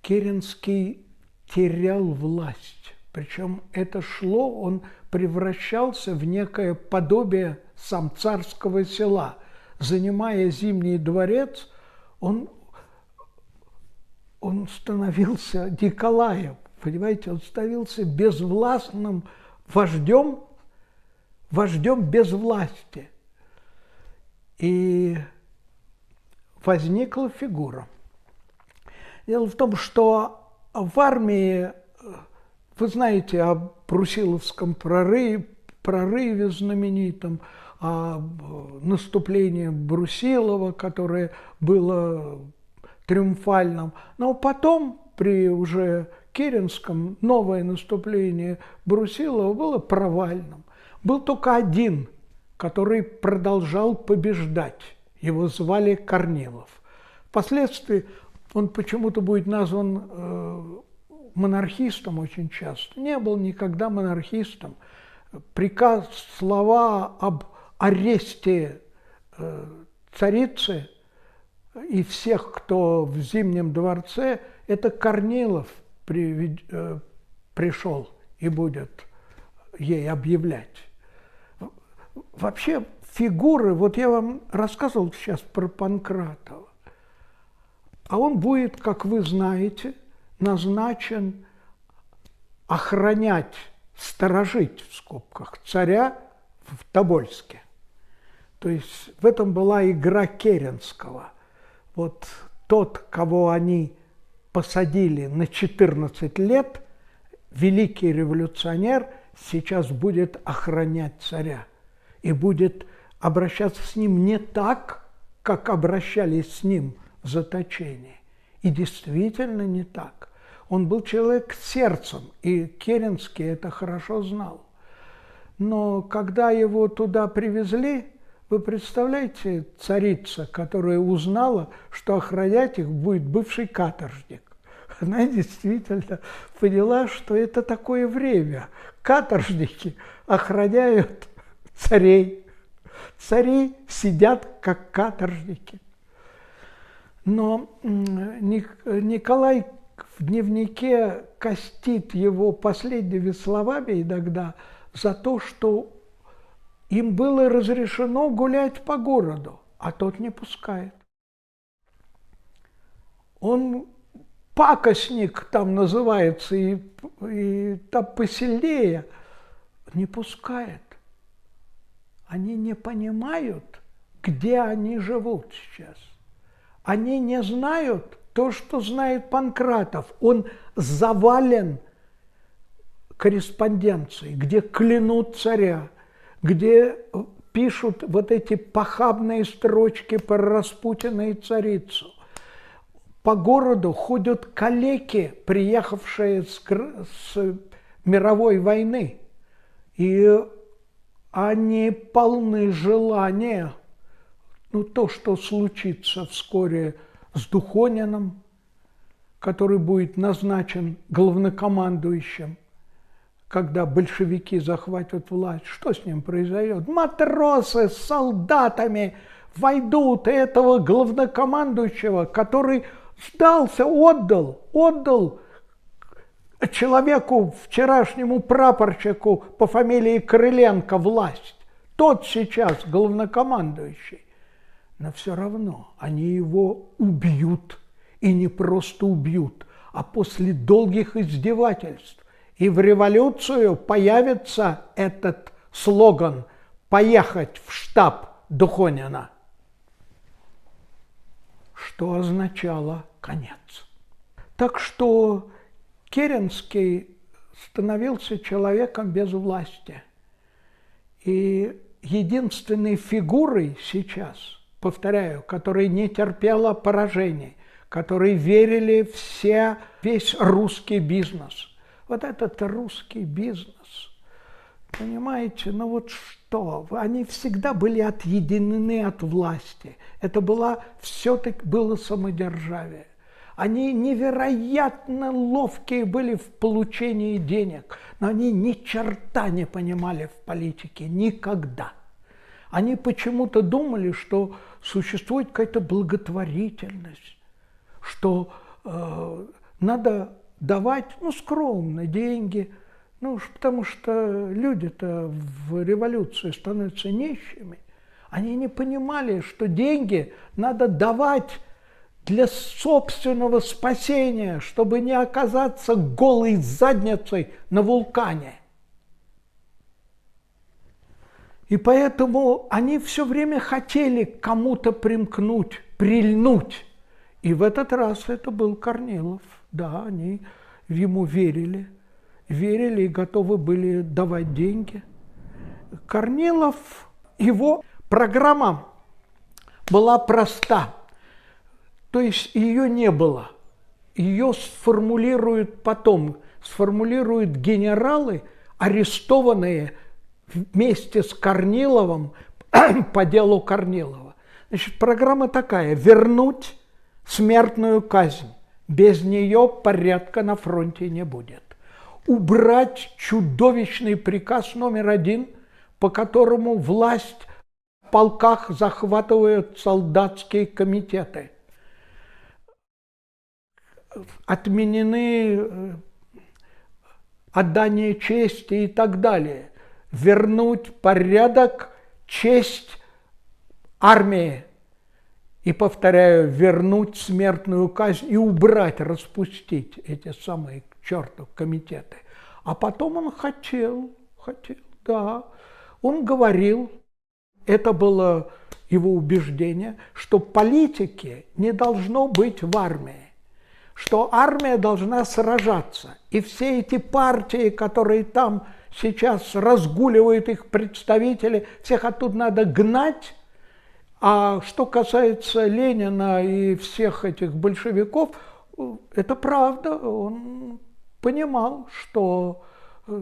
Керенский терял власть. Причем это шло, он превращался в некое подобие сам царского села. Занимая Зимний дворец, он, он становился Николаем, понимаете, он становился безвластным вождем, вождем без власти. И возникла фигура. Дело в том, что в армии, вы знаете о Брусиловском прорыве, прорыве знаменитом, о наступлении Брусилова, которое было триумфальным. Но потом, при уже Керенском, новое наступление Брусилова было провальным. Был только один, который продолжал побеждать. Его звали Корнилов. Впоследствии он почему-то будет назван э, монархистом очень часто. Не был никогда монархистом. Приказ, слова об аресте э, царицы и всех, кто в Зимнем дворце, это Корнилов при, э, пришел и будет ей объявлять. Вообще фигуры, вот я вам рассказывал сейчас про Панкратова, а он будет, как вы знаете, назначен охранять, сторожить в скобках царя в Тобольске. То есть в этом была игра Керенского. Вот тот, кого они посадили на 14 лет, великий революционер сейчас будет охранять царя и будет обращаться с ним не так, как обращались с ним в заточении. И действительно не так. Он был человек сердцем, и Керенский это хорошо знал. Но когда его туда привезли, вы представляете, царица, которая узнала, что охранять их будет бывший каторжник. Она действительно поняла, что это такое время. Каторжники охраняют царей. Цари сидят как каторжники. Но Николай в дневнике костит его последними словами иногда за то, что им было разрешено гулять по городу, а тот не пускает. Он пакостник там называется, и, и там посильнее, не пускает. Они не понимают, где они живут сейчас. Они не знают то, что знает Панкратов. Он завален корреспонденцией, где клянут царя, где пишут вот эти похабные строчки про Распутина и царицу. По городу ходят калеки, приехавшие с, с мировой войны. И они полны желания, ну, то, что случится вскоре с Духонином, который будет назначен главнокомандующим, когда большевики захватят власть, что с ним произойдет? Матросы с солдатами войдут этого главнокомандующего, который сдался, отдал, отдал человеку, вчерашнему прапорщику по фамилии Крыленко власть. Тот сейчас главнокомандующий. Но все равно они его убьют. И не просто убьют, а после долгих издевательств. И в революцию появится этот слоган «Поехать в штаб Духонина», что означало конец. Так что Керенский становился человеком без власти. И единственной фигурой сейчас, повторяю, которая не терпела поражений, которой верили все, весь русский бизнес. Вот этот русский бизнес, понимаете, ну вот что, они всегда были отъединены от власти. Это было все-таки было самодержавие. Они невероятно ловкие были в получении денег, но они ни черта не понимали в политике никогда. Они почему-то думали, что существует какая-то благотворительность, что э, надо давать, ну, скромно деньги, ну, потому что люди-то в революции становятся нищими. Они не понимали, что деньги надо давать для собственного спасения, чтобы не оказаться голой задницей на вулкане. И поэтому они все время хотели кому-то примкнуть, прильнуть. И в этот раз это был Корнилов. Да, они ему верили, верили и готовы были давать деньги. Корнилов, его программа была проста – то есть ее не было. Ее сформулируют потом, сформулируют генералы, арестованные вместе с Корниловым по делу Корнилова. Значит, программа такая – вернуть смертную казнь. Без нее порядка на фронте не будет. Убрать чудовищный приказ номер один, по которому власть В полках захватывают солдатские комитеты. Отменены э, отдание чести и так далее. Вернуть порядок, честь армии. И, повторяю, вернуть смертную казнь и убрать, распустить эти самые к черту комитеты. А потом он хотел, хотел, да. Он говорил, это было его убеждение, что политики не должно быть в армии что армия должна сражаться. И все эти партии, которые там сейчас разгуливают их представители, всех оттуда надо гнать. А что касается Ленина и всех этих большевиков, это правда. Он понимал, что э,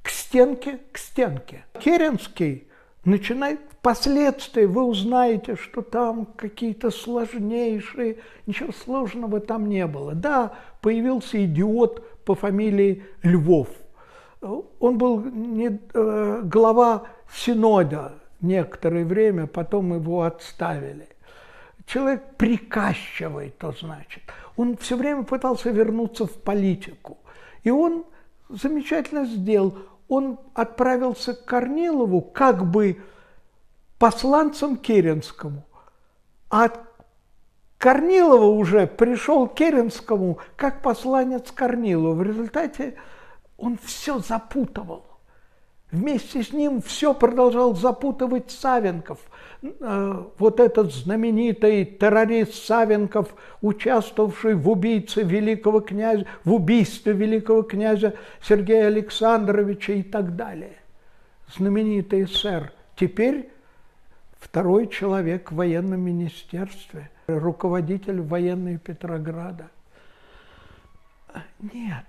к стенке, к стенке. Керенский начинает Впоследствии вы узнаете, что там какие-то сложнейшие, ничего сложного там не было. Да, появился идиот по фамилии Львов. Он был не, э, глава Синода некоторое время, потом его отставили. Человек приказчивый, то значит. Он все время пытался вернуться в политику. И он замечательно сделал. Он отправился к Корнилову как бы посланцем Керенскому. А Корнилова уже пришел к Керенскому как посланец Корнилова. В результате он все запутывал. Вместе с ним все продолжал запутывать Савенков. Э, вот этот знаменитый террорист Савенков, участвовавший в убийце великого князя, в убийстве великого князя Сергея Александровича и так далее. Знаменитый сэр. Теперь второй человек в военном министерстве, руководитель военной Петрограда. Нет,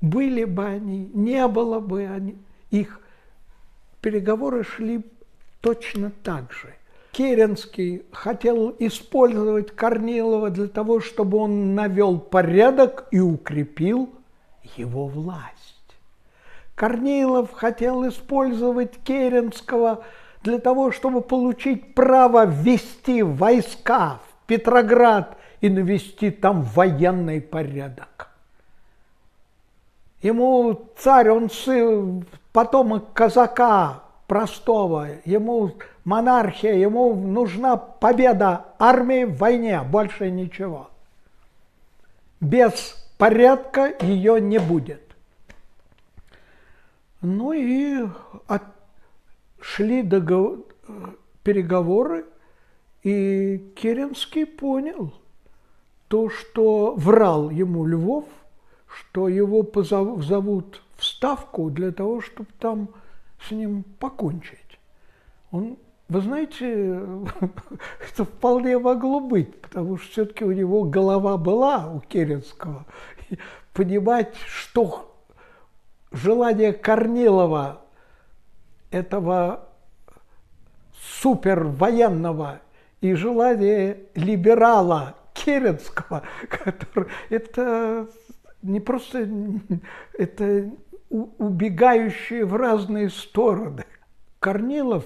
были бы они, не было бы они, их переговоры шли точно так же. Керенский хотел использовать Корнилова для того, чтобы он навел порядок и укрепил его власть. Корнилов хотел использовать Керенского – для того, чтобы получить право ввести войска в Петроград и навести там военный порядок. Ему царь, он сын, потомок казака простого, ему монархия, ему нужна победа армии в войне, больше ничего. Без порядка ее не будет. Ну и от шли договор, переговоры, и Керенский понял то, что врал ему Львов, что его позовут в Ставку для того, чтобы там с ним покончить. Он, вы знаете, это вполне могло быть, потому что все-таки у него голова была, у Керенского. понимать, что желание Корнилова этого супервоенного и желание либерала Керенского, который это не просто это убегающие в разные стороны. Корнилов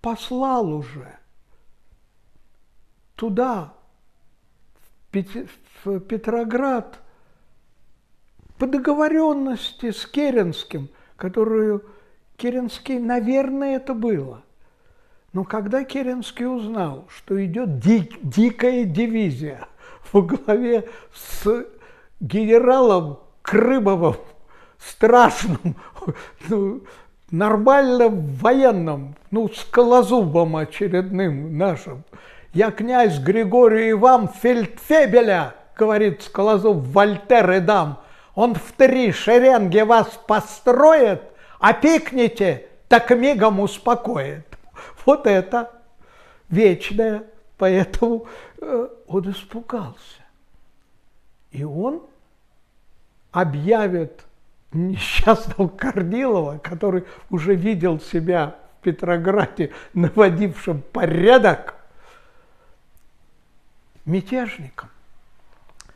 послал уже туда, в Петроград, по договоренности с Керенским, которую Керенский, наверное, это было. Но когда Керенский узнал, что идет дик, дикая дивизия во главе с генералом Крымовым, страшным, ну, нормально военным, ну, скалозубом очередным нашим. Я князь Григорий Иван Фельдфебеля, говорит Скалозуб, Вольтер и дам. Он в три шеренги вас построит, опикните, так мигом успокоит. Вот это вечное. Поэтому э, он испугался. И он объявит несчастного Корнилова, который уже видел себя в Петрограде, наводившим порядок, мятежником.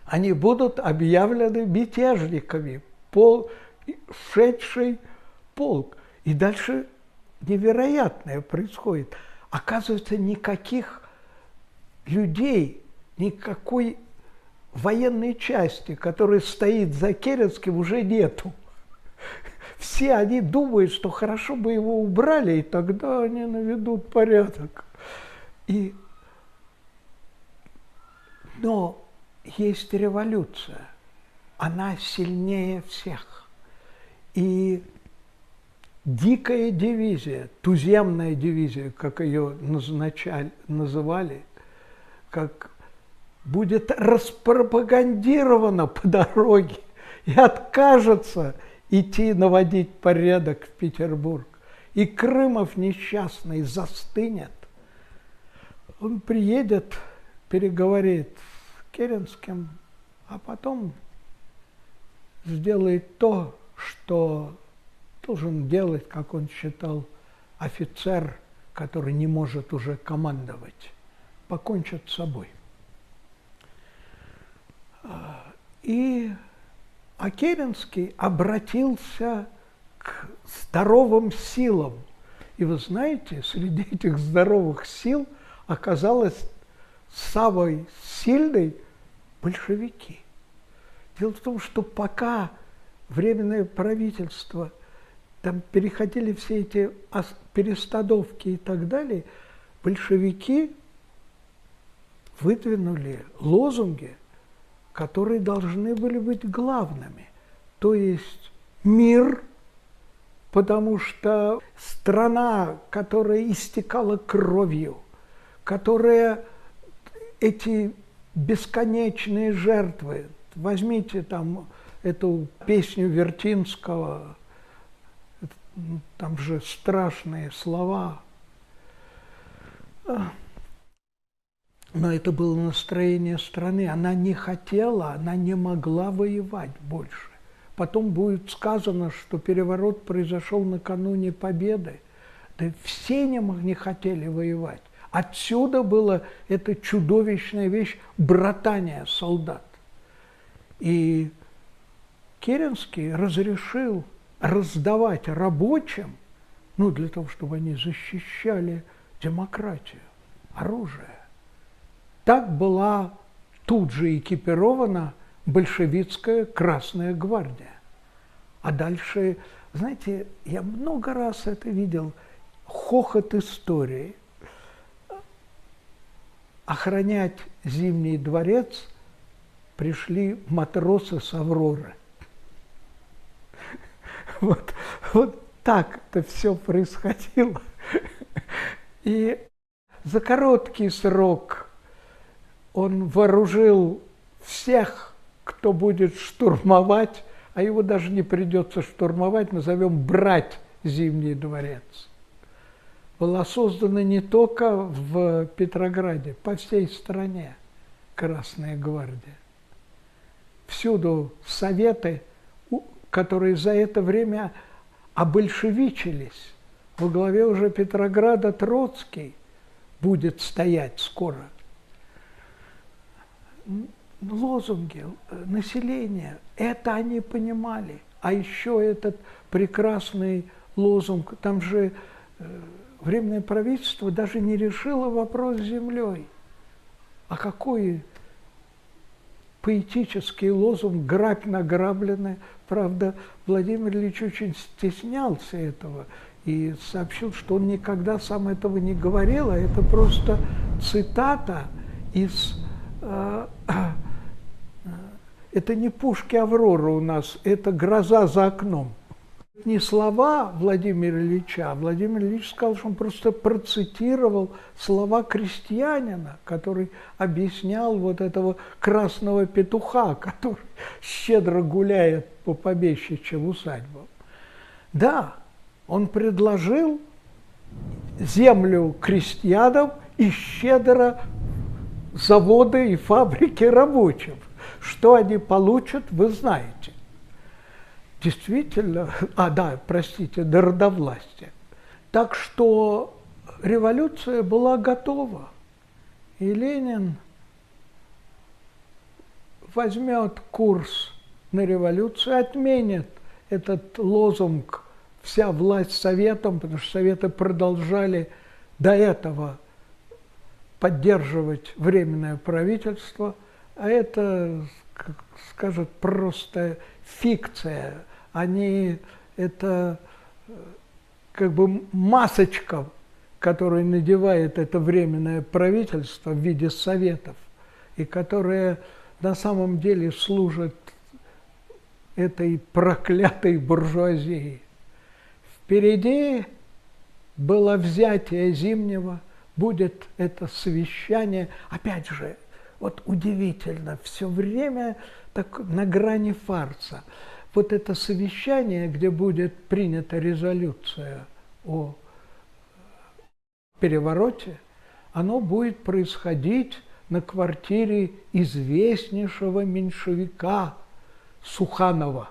Они будут объявлены мятежниками, пол, шедший полк. И дальше невероятное происходит. оказывается, никаких людей, никакой военной части, которая стоит за Керенским, уже нету. Все они думают, что хорошо бы его убрали, и тогда они наведут порядок. И... Но есть революция, она сильнее всех. И дикая дивизия, туземная дивизия, как ее назначали, называли, как будет распропагандирована по дороге и откажется идти наводить порядок в Петербург. И Крымов несчастный застынет. Он приедет, переговорит с Керенским, а потом сделает то, что должен делать, как он считал, офицер, который не может уже командовать, покончит с собой. И Акеринский обратился к здоровым силам. И вы знаете, среди этих здоровых сил оказалось самой сильной большевики. Дело в том, что пока Временное правительство – там переходили все эти перестадовки и так далее, большевики выдвинули лозунги, которые должны были быть главными. То есть мир, потому что страна, которая истекала кровью, которая эти бесконечные жертвы, возьмите там эту песню Вертинского там же страшные слова. Но это было настроение страны. Она не хотела, она не могла воевать больше. Потом будет сказано, что переворот произошел накануне победы. Да все не, не хотели воевать. Отсюда была эта чудовищная вещь братания солдат. И Керенский разрешил раздавать рабочим, ну, для того, чтобы они защищали демократию, оружие. Так была тут же экипирована большевистская Красная Гвардия. А дальше, знаете, я много раз это видел, хохот истории. Охранять Зимний дворец пришли матросы с Авроры – Вот, вот так это все происходило. И за короткий срок он вооружил всех, кто будет штурмовать, а его даже не придется штурмовать, назовем брать Зимний дворец. Была создана не только в Петрограде, по всей стране Красная гвардия. Всюду советы – которые за это время обольшевичились. Во главе уже Петрограда Троцкий будет стоять скоро. Лозунги населения, это они понимали. А еще этот прекрасный лозунг, там же э, Временное правительство даже не решило вопрос с землей. А какой поэтический лозунг «грабь награбленное». Правда, Владимир Ильич очень стеснялся этого и сообщил, что он никогда сам этого не говорил, а это просто цитата из... Э, это не пушки Аврора у нас, это гроза за окном не слова Владимира Ильича, Владимир Ильич сказал, что он просто процитировал слова крестьянина, который объяснял вот этого красного петуха, который щедро гуляет по помещичьим усадьбам. Да, он предложил землю крестьянам и щедро заводы и фабрики рабочим. Что они получат, вы знаете действительно, а да, простите, народовластия. Так что революция была готова. И Ленин возьмет курс на революцию, отменит этот лозунг «вся власть советом», потому что советы продолжали до этого поддерживать временное правительство, а это, как скажут, просто фикция. Они, это как бы масочка, которую надевает это временное правительство в виде советов, и которая на самом деле служит этой проклятой буржуазии. Впереди было взятие Зимнего, будет это совещание. Опять же, вот удивительно, все время так на грани фарса. Вот это совещание, где будет принята резолюция о перевороте, оно будет происходить на квартире известнейшего меньшевика Суханова.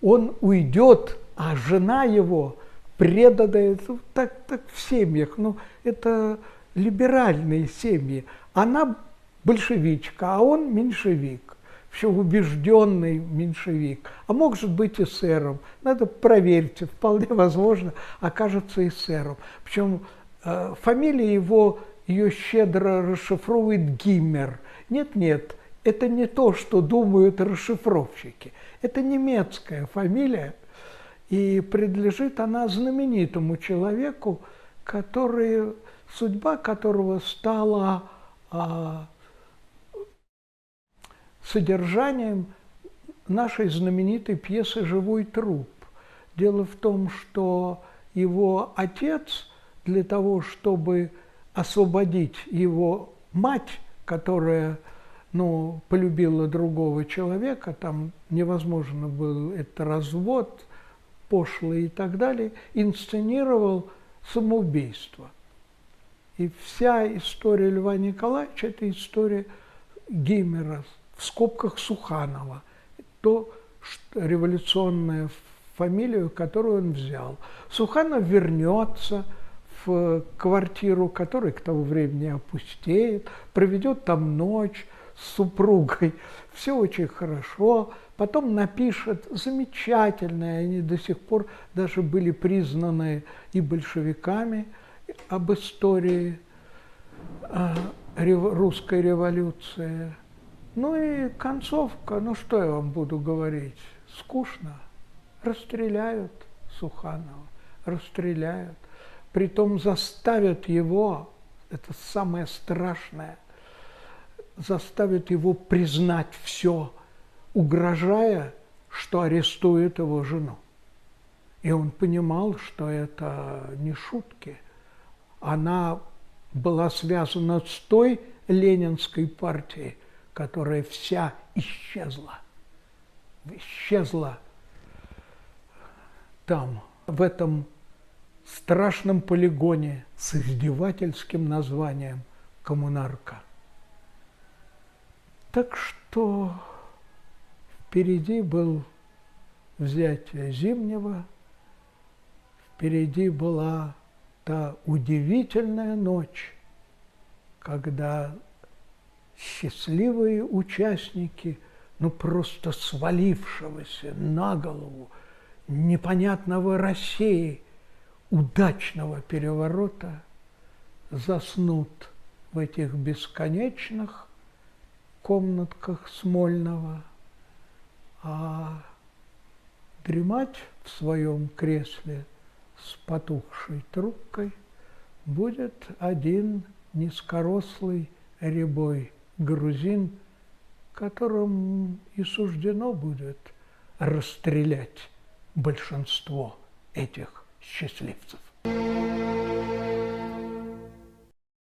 Он уйдет, а жена его преданная, так, так в семьях, ну, это либеральные семьи. Она большевичка, а он меньшевик, все убежденный меньшевик, а может быть эсером. Надо проверить, вполне возможно, окажется эсером. Причем э, фамилия его, ее щедро расшифровывает Гиммер. Нет-нет, это не то, что думают расшифровщики. Это немецкая фамилия, и принадлежит она знаменитому человеку, который, судьба которого стала а, содержанием нашей знаменитой пьесы «Живой труп». Дело в том, что его отец для того, чтобы освободить его мать, которая ну, полюбила другого человека, там невозможно был это развод, пошлый и так далее, инсценировал самоубийство. И вся история Льва Николаевича – это история Гиммера, в скобках Суханова, то революционная фамилию, которую он взял. Суханов вернется в квартиру, которая к тому времени опустеет, проведет там ночь с супругой, все очень хорошо, потом напишет замечательные, они до сих пор даже были признаны и большевиками об истории э, русской революции. Ну и концовка, ну что я вам буду говорить, скучно. Расстреляют Суханова, расстреляют. Притом заставят его, это самое страшное, заставят его признать все, угрожая, что арестует его жену. И он понимал, что это не шутки. Она была связана с той ленинской партией, которая вся исчезла. Исчезла там, в этом страшном полигоне с издевательским названием «Коммунарка». Так что впереди был взятие Зимнего, впереди была та удивительная ночь, когда счастливые участники, ну просто свалившегося на голову непонятного России, удачного переворота, заснут в этих бесконечных комнатках Смольного, а дремать в своем кресле с потухшей трубкой будет один низкорослый рябой грузин, которым и суждено будет расстрелять большинство этих счастливцев.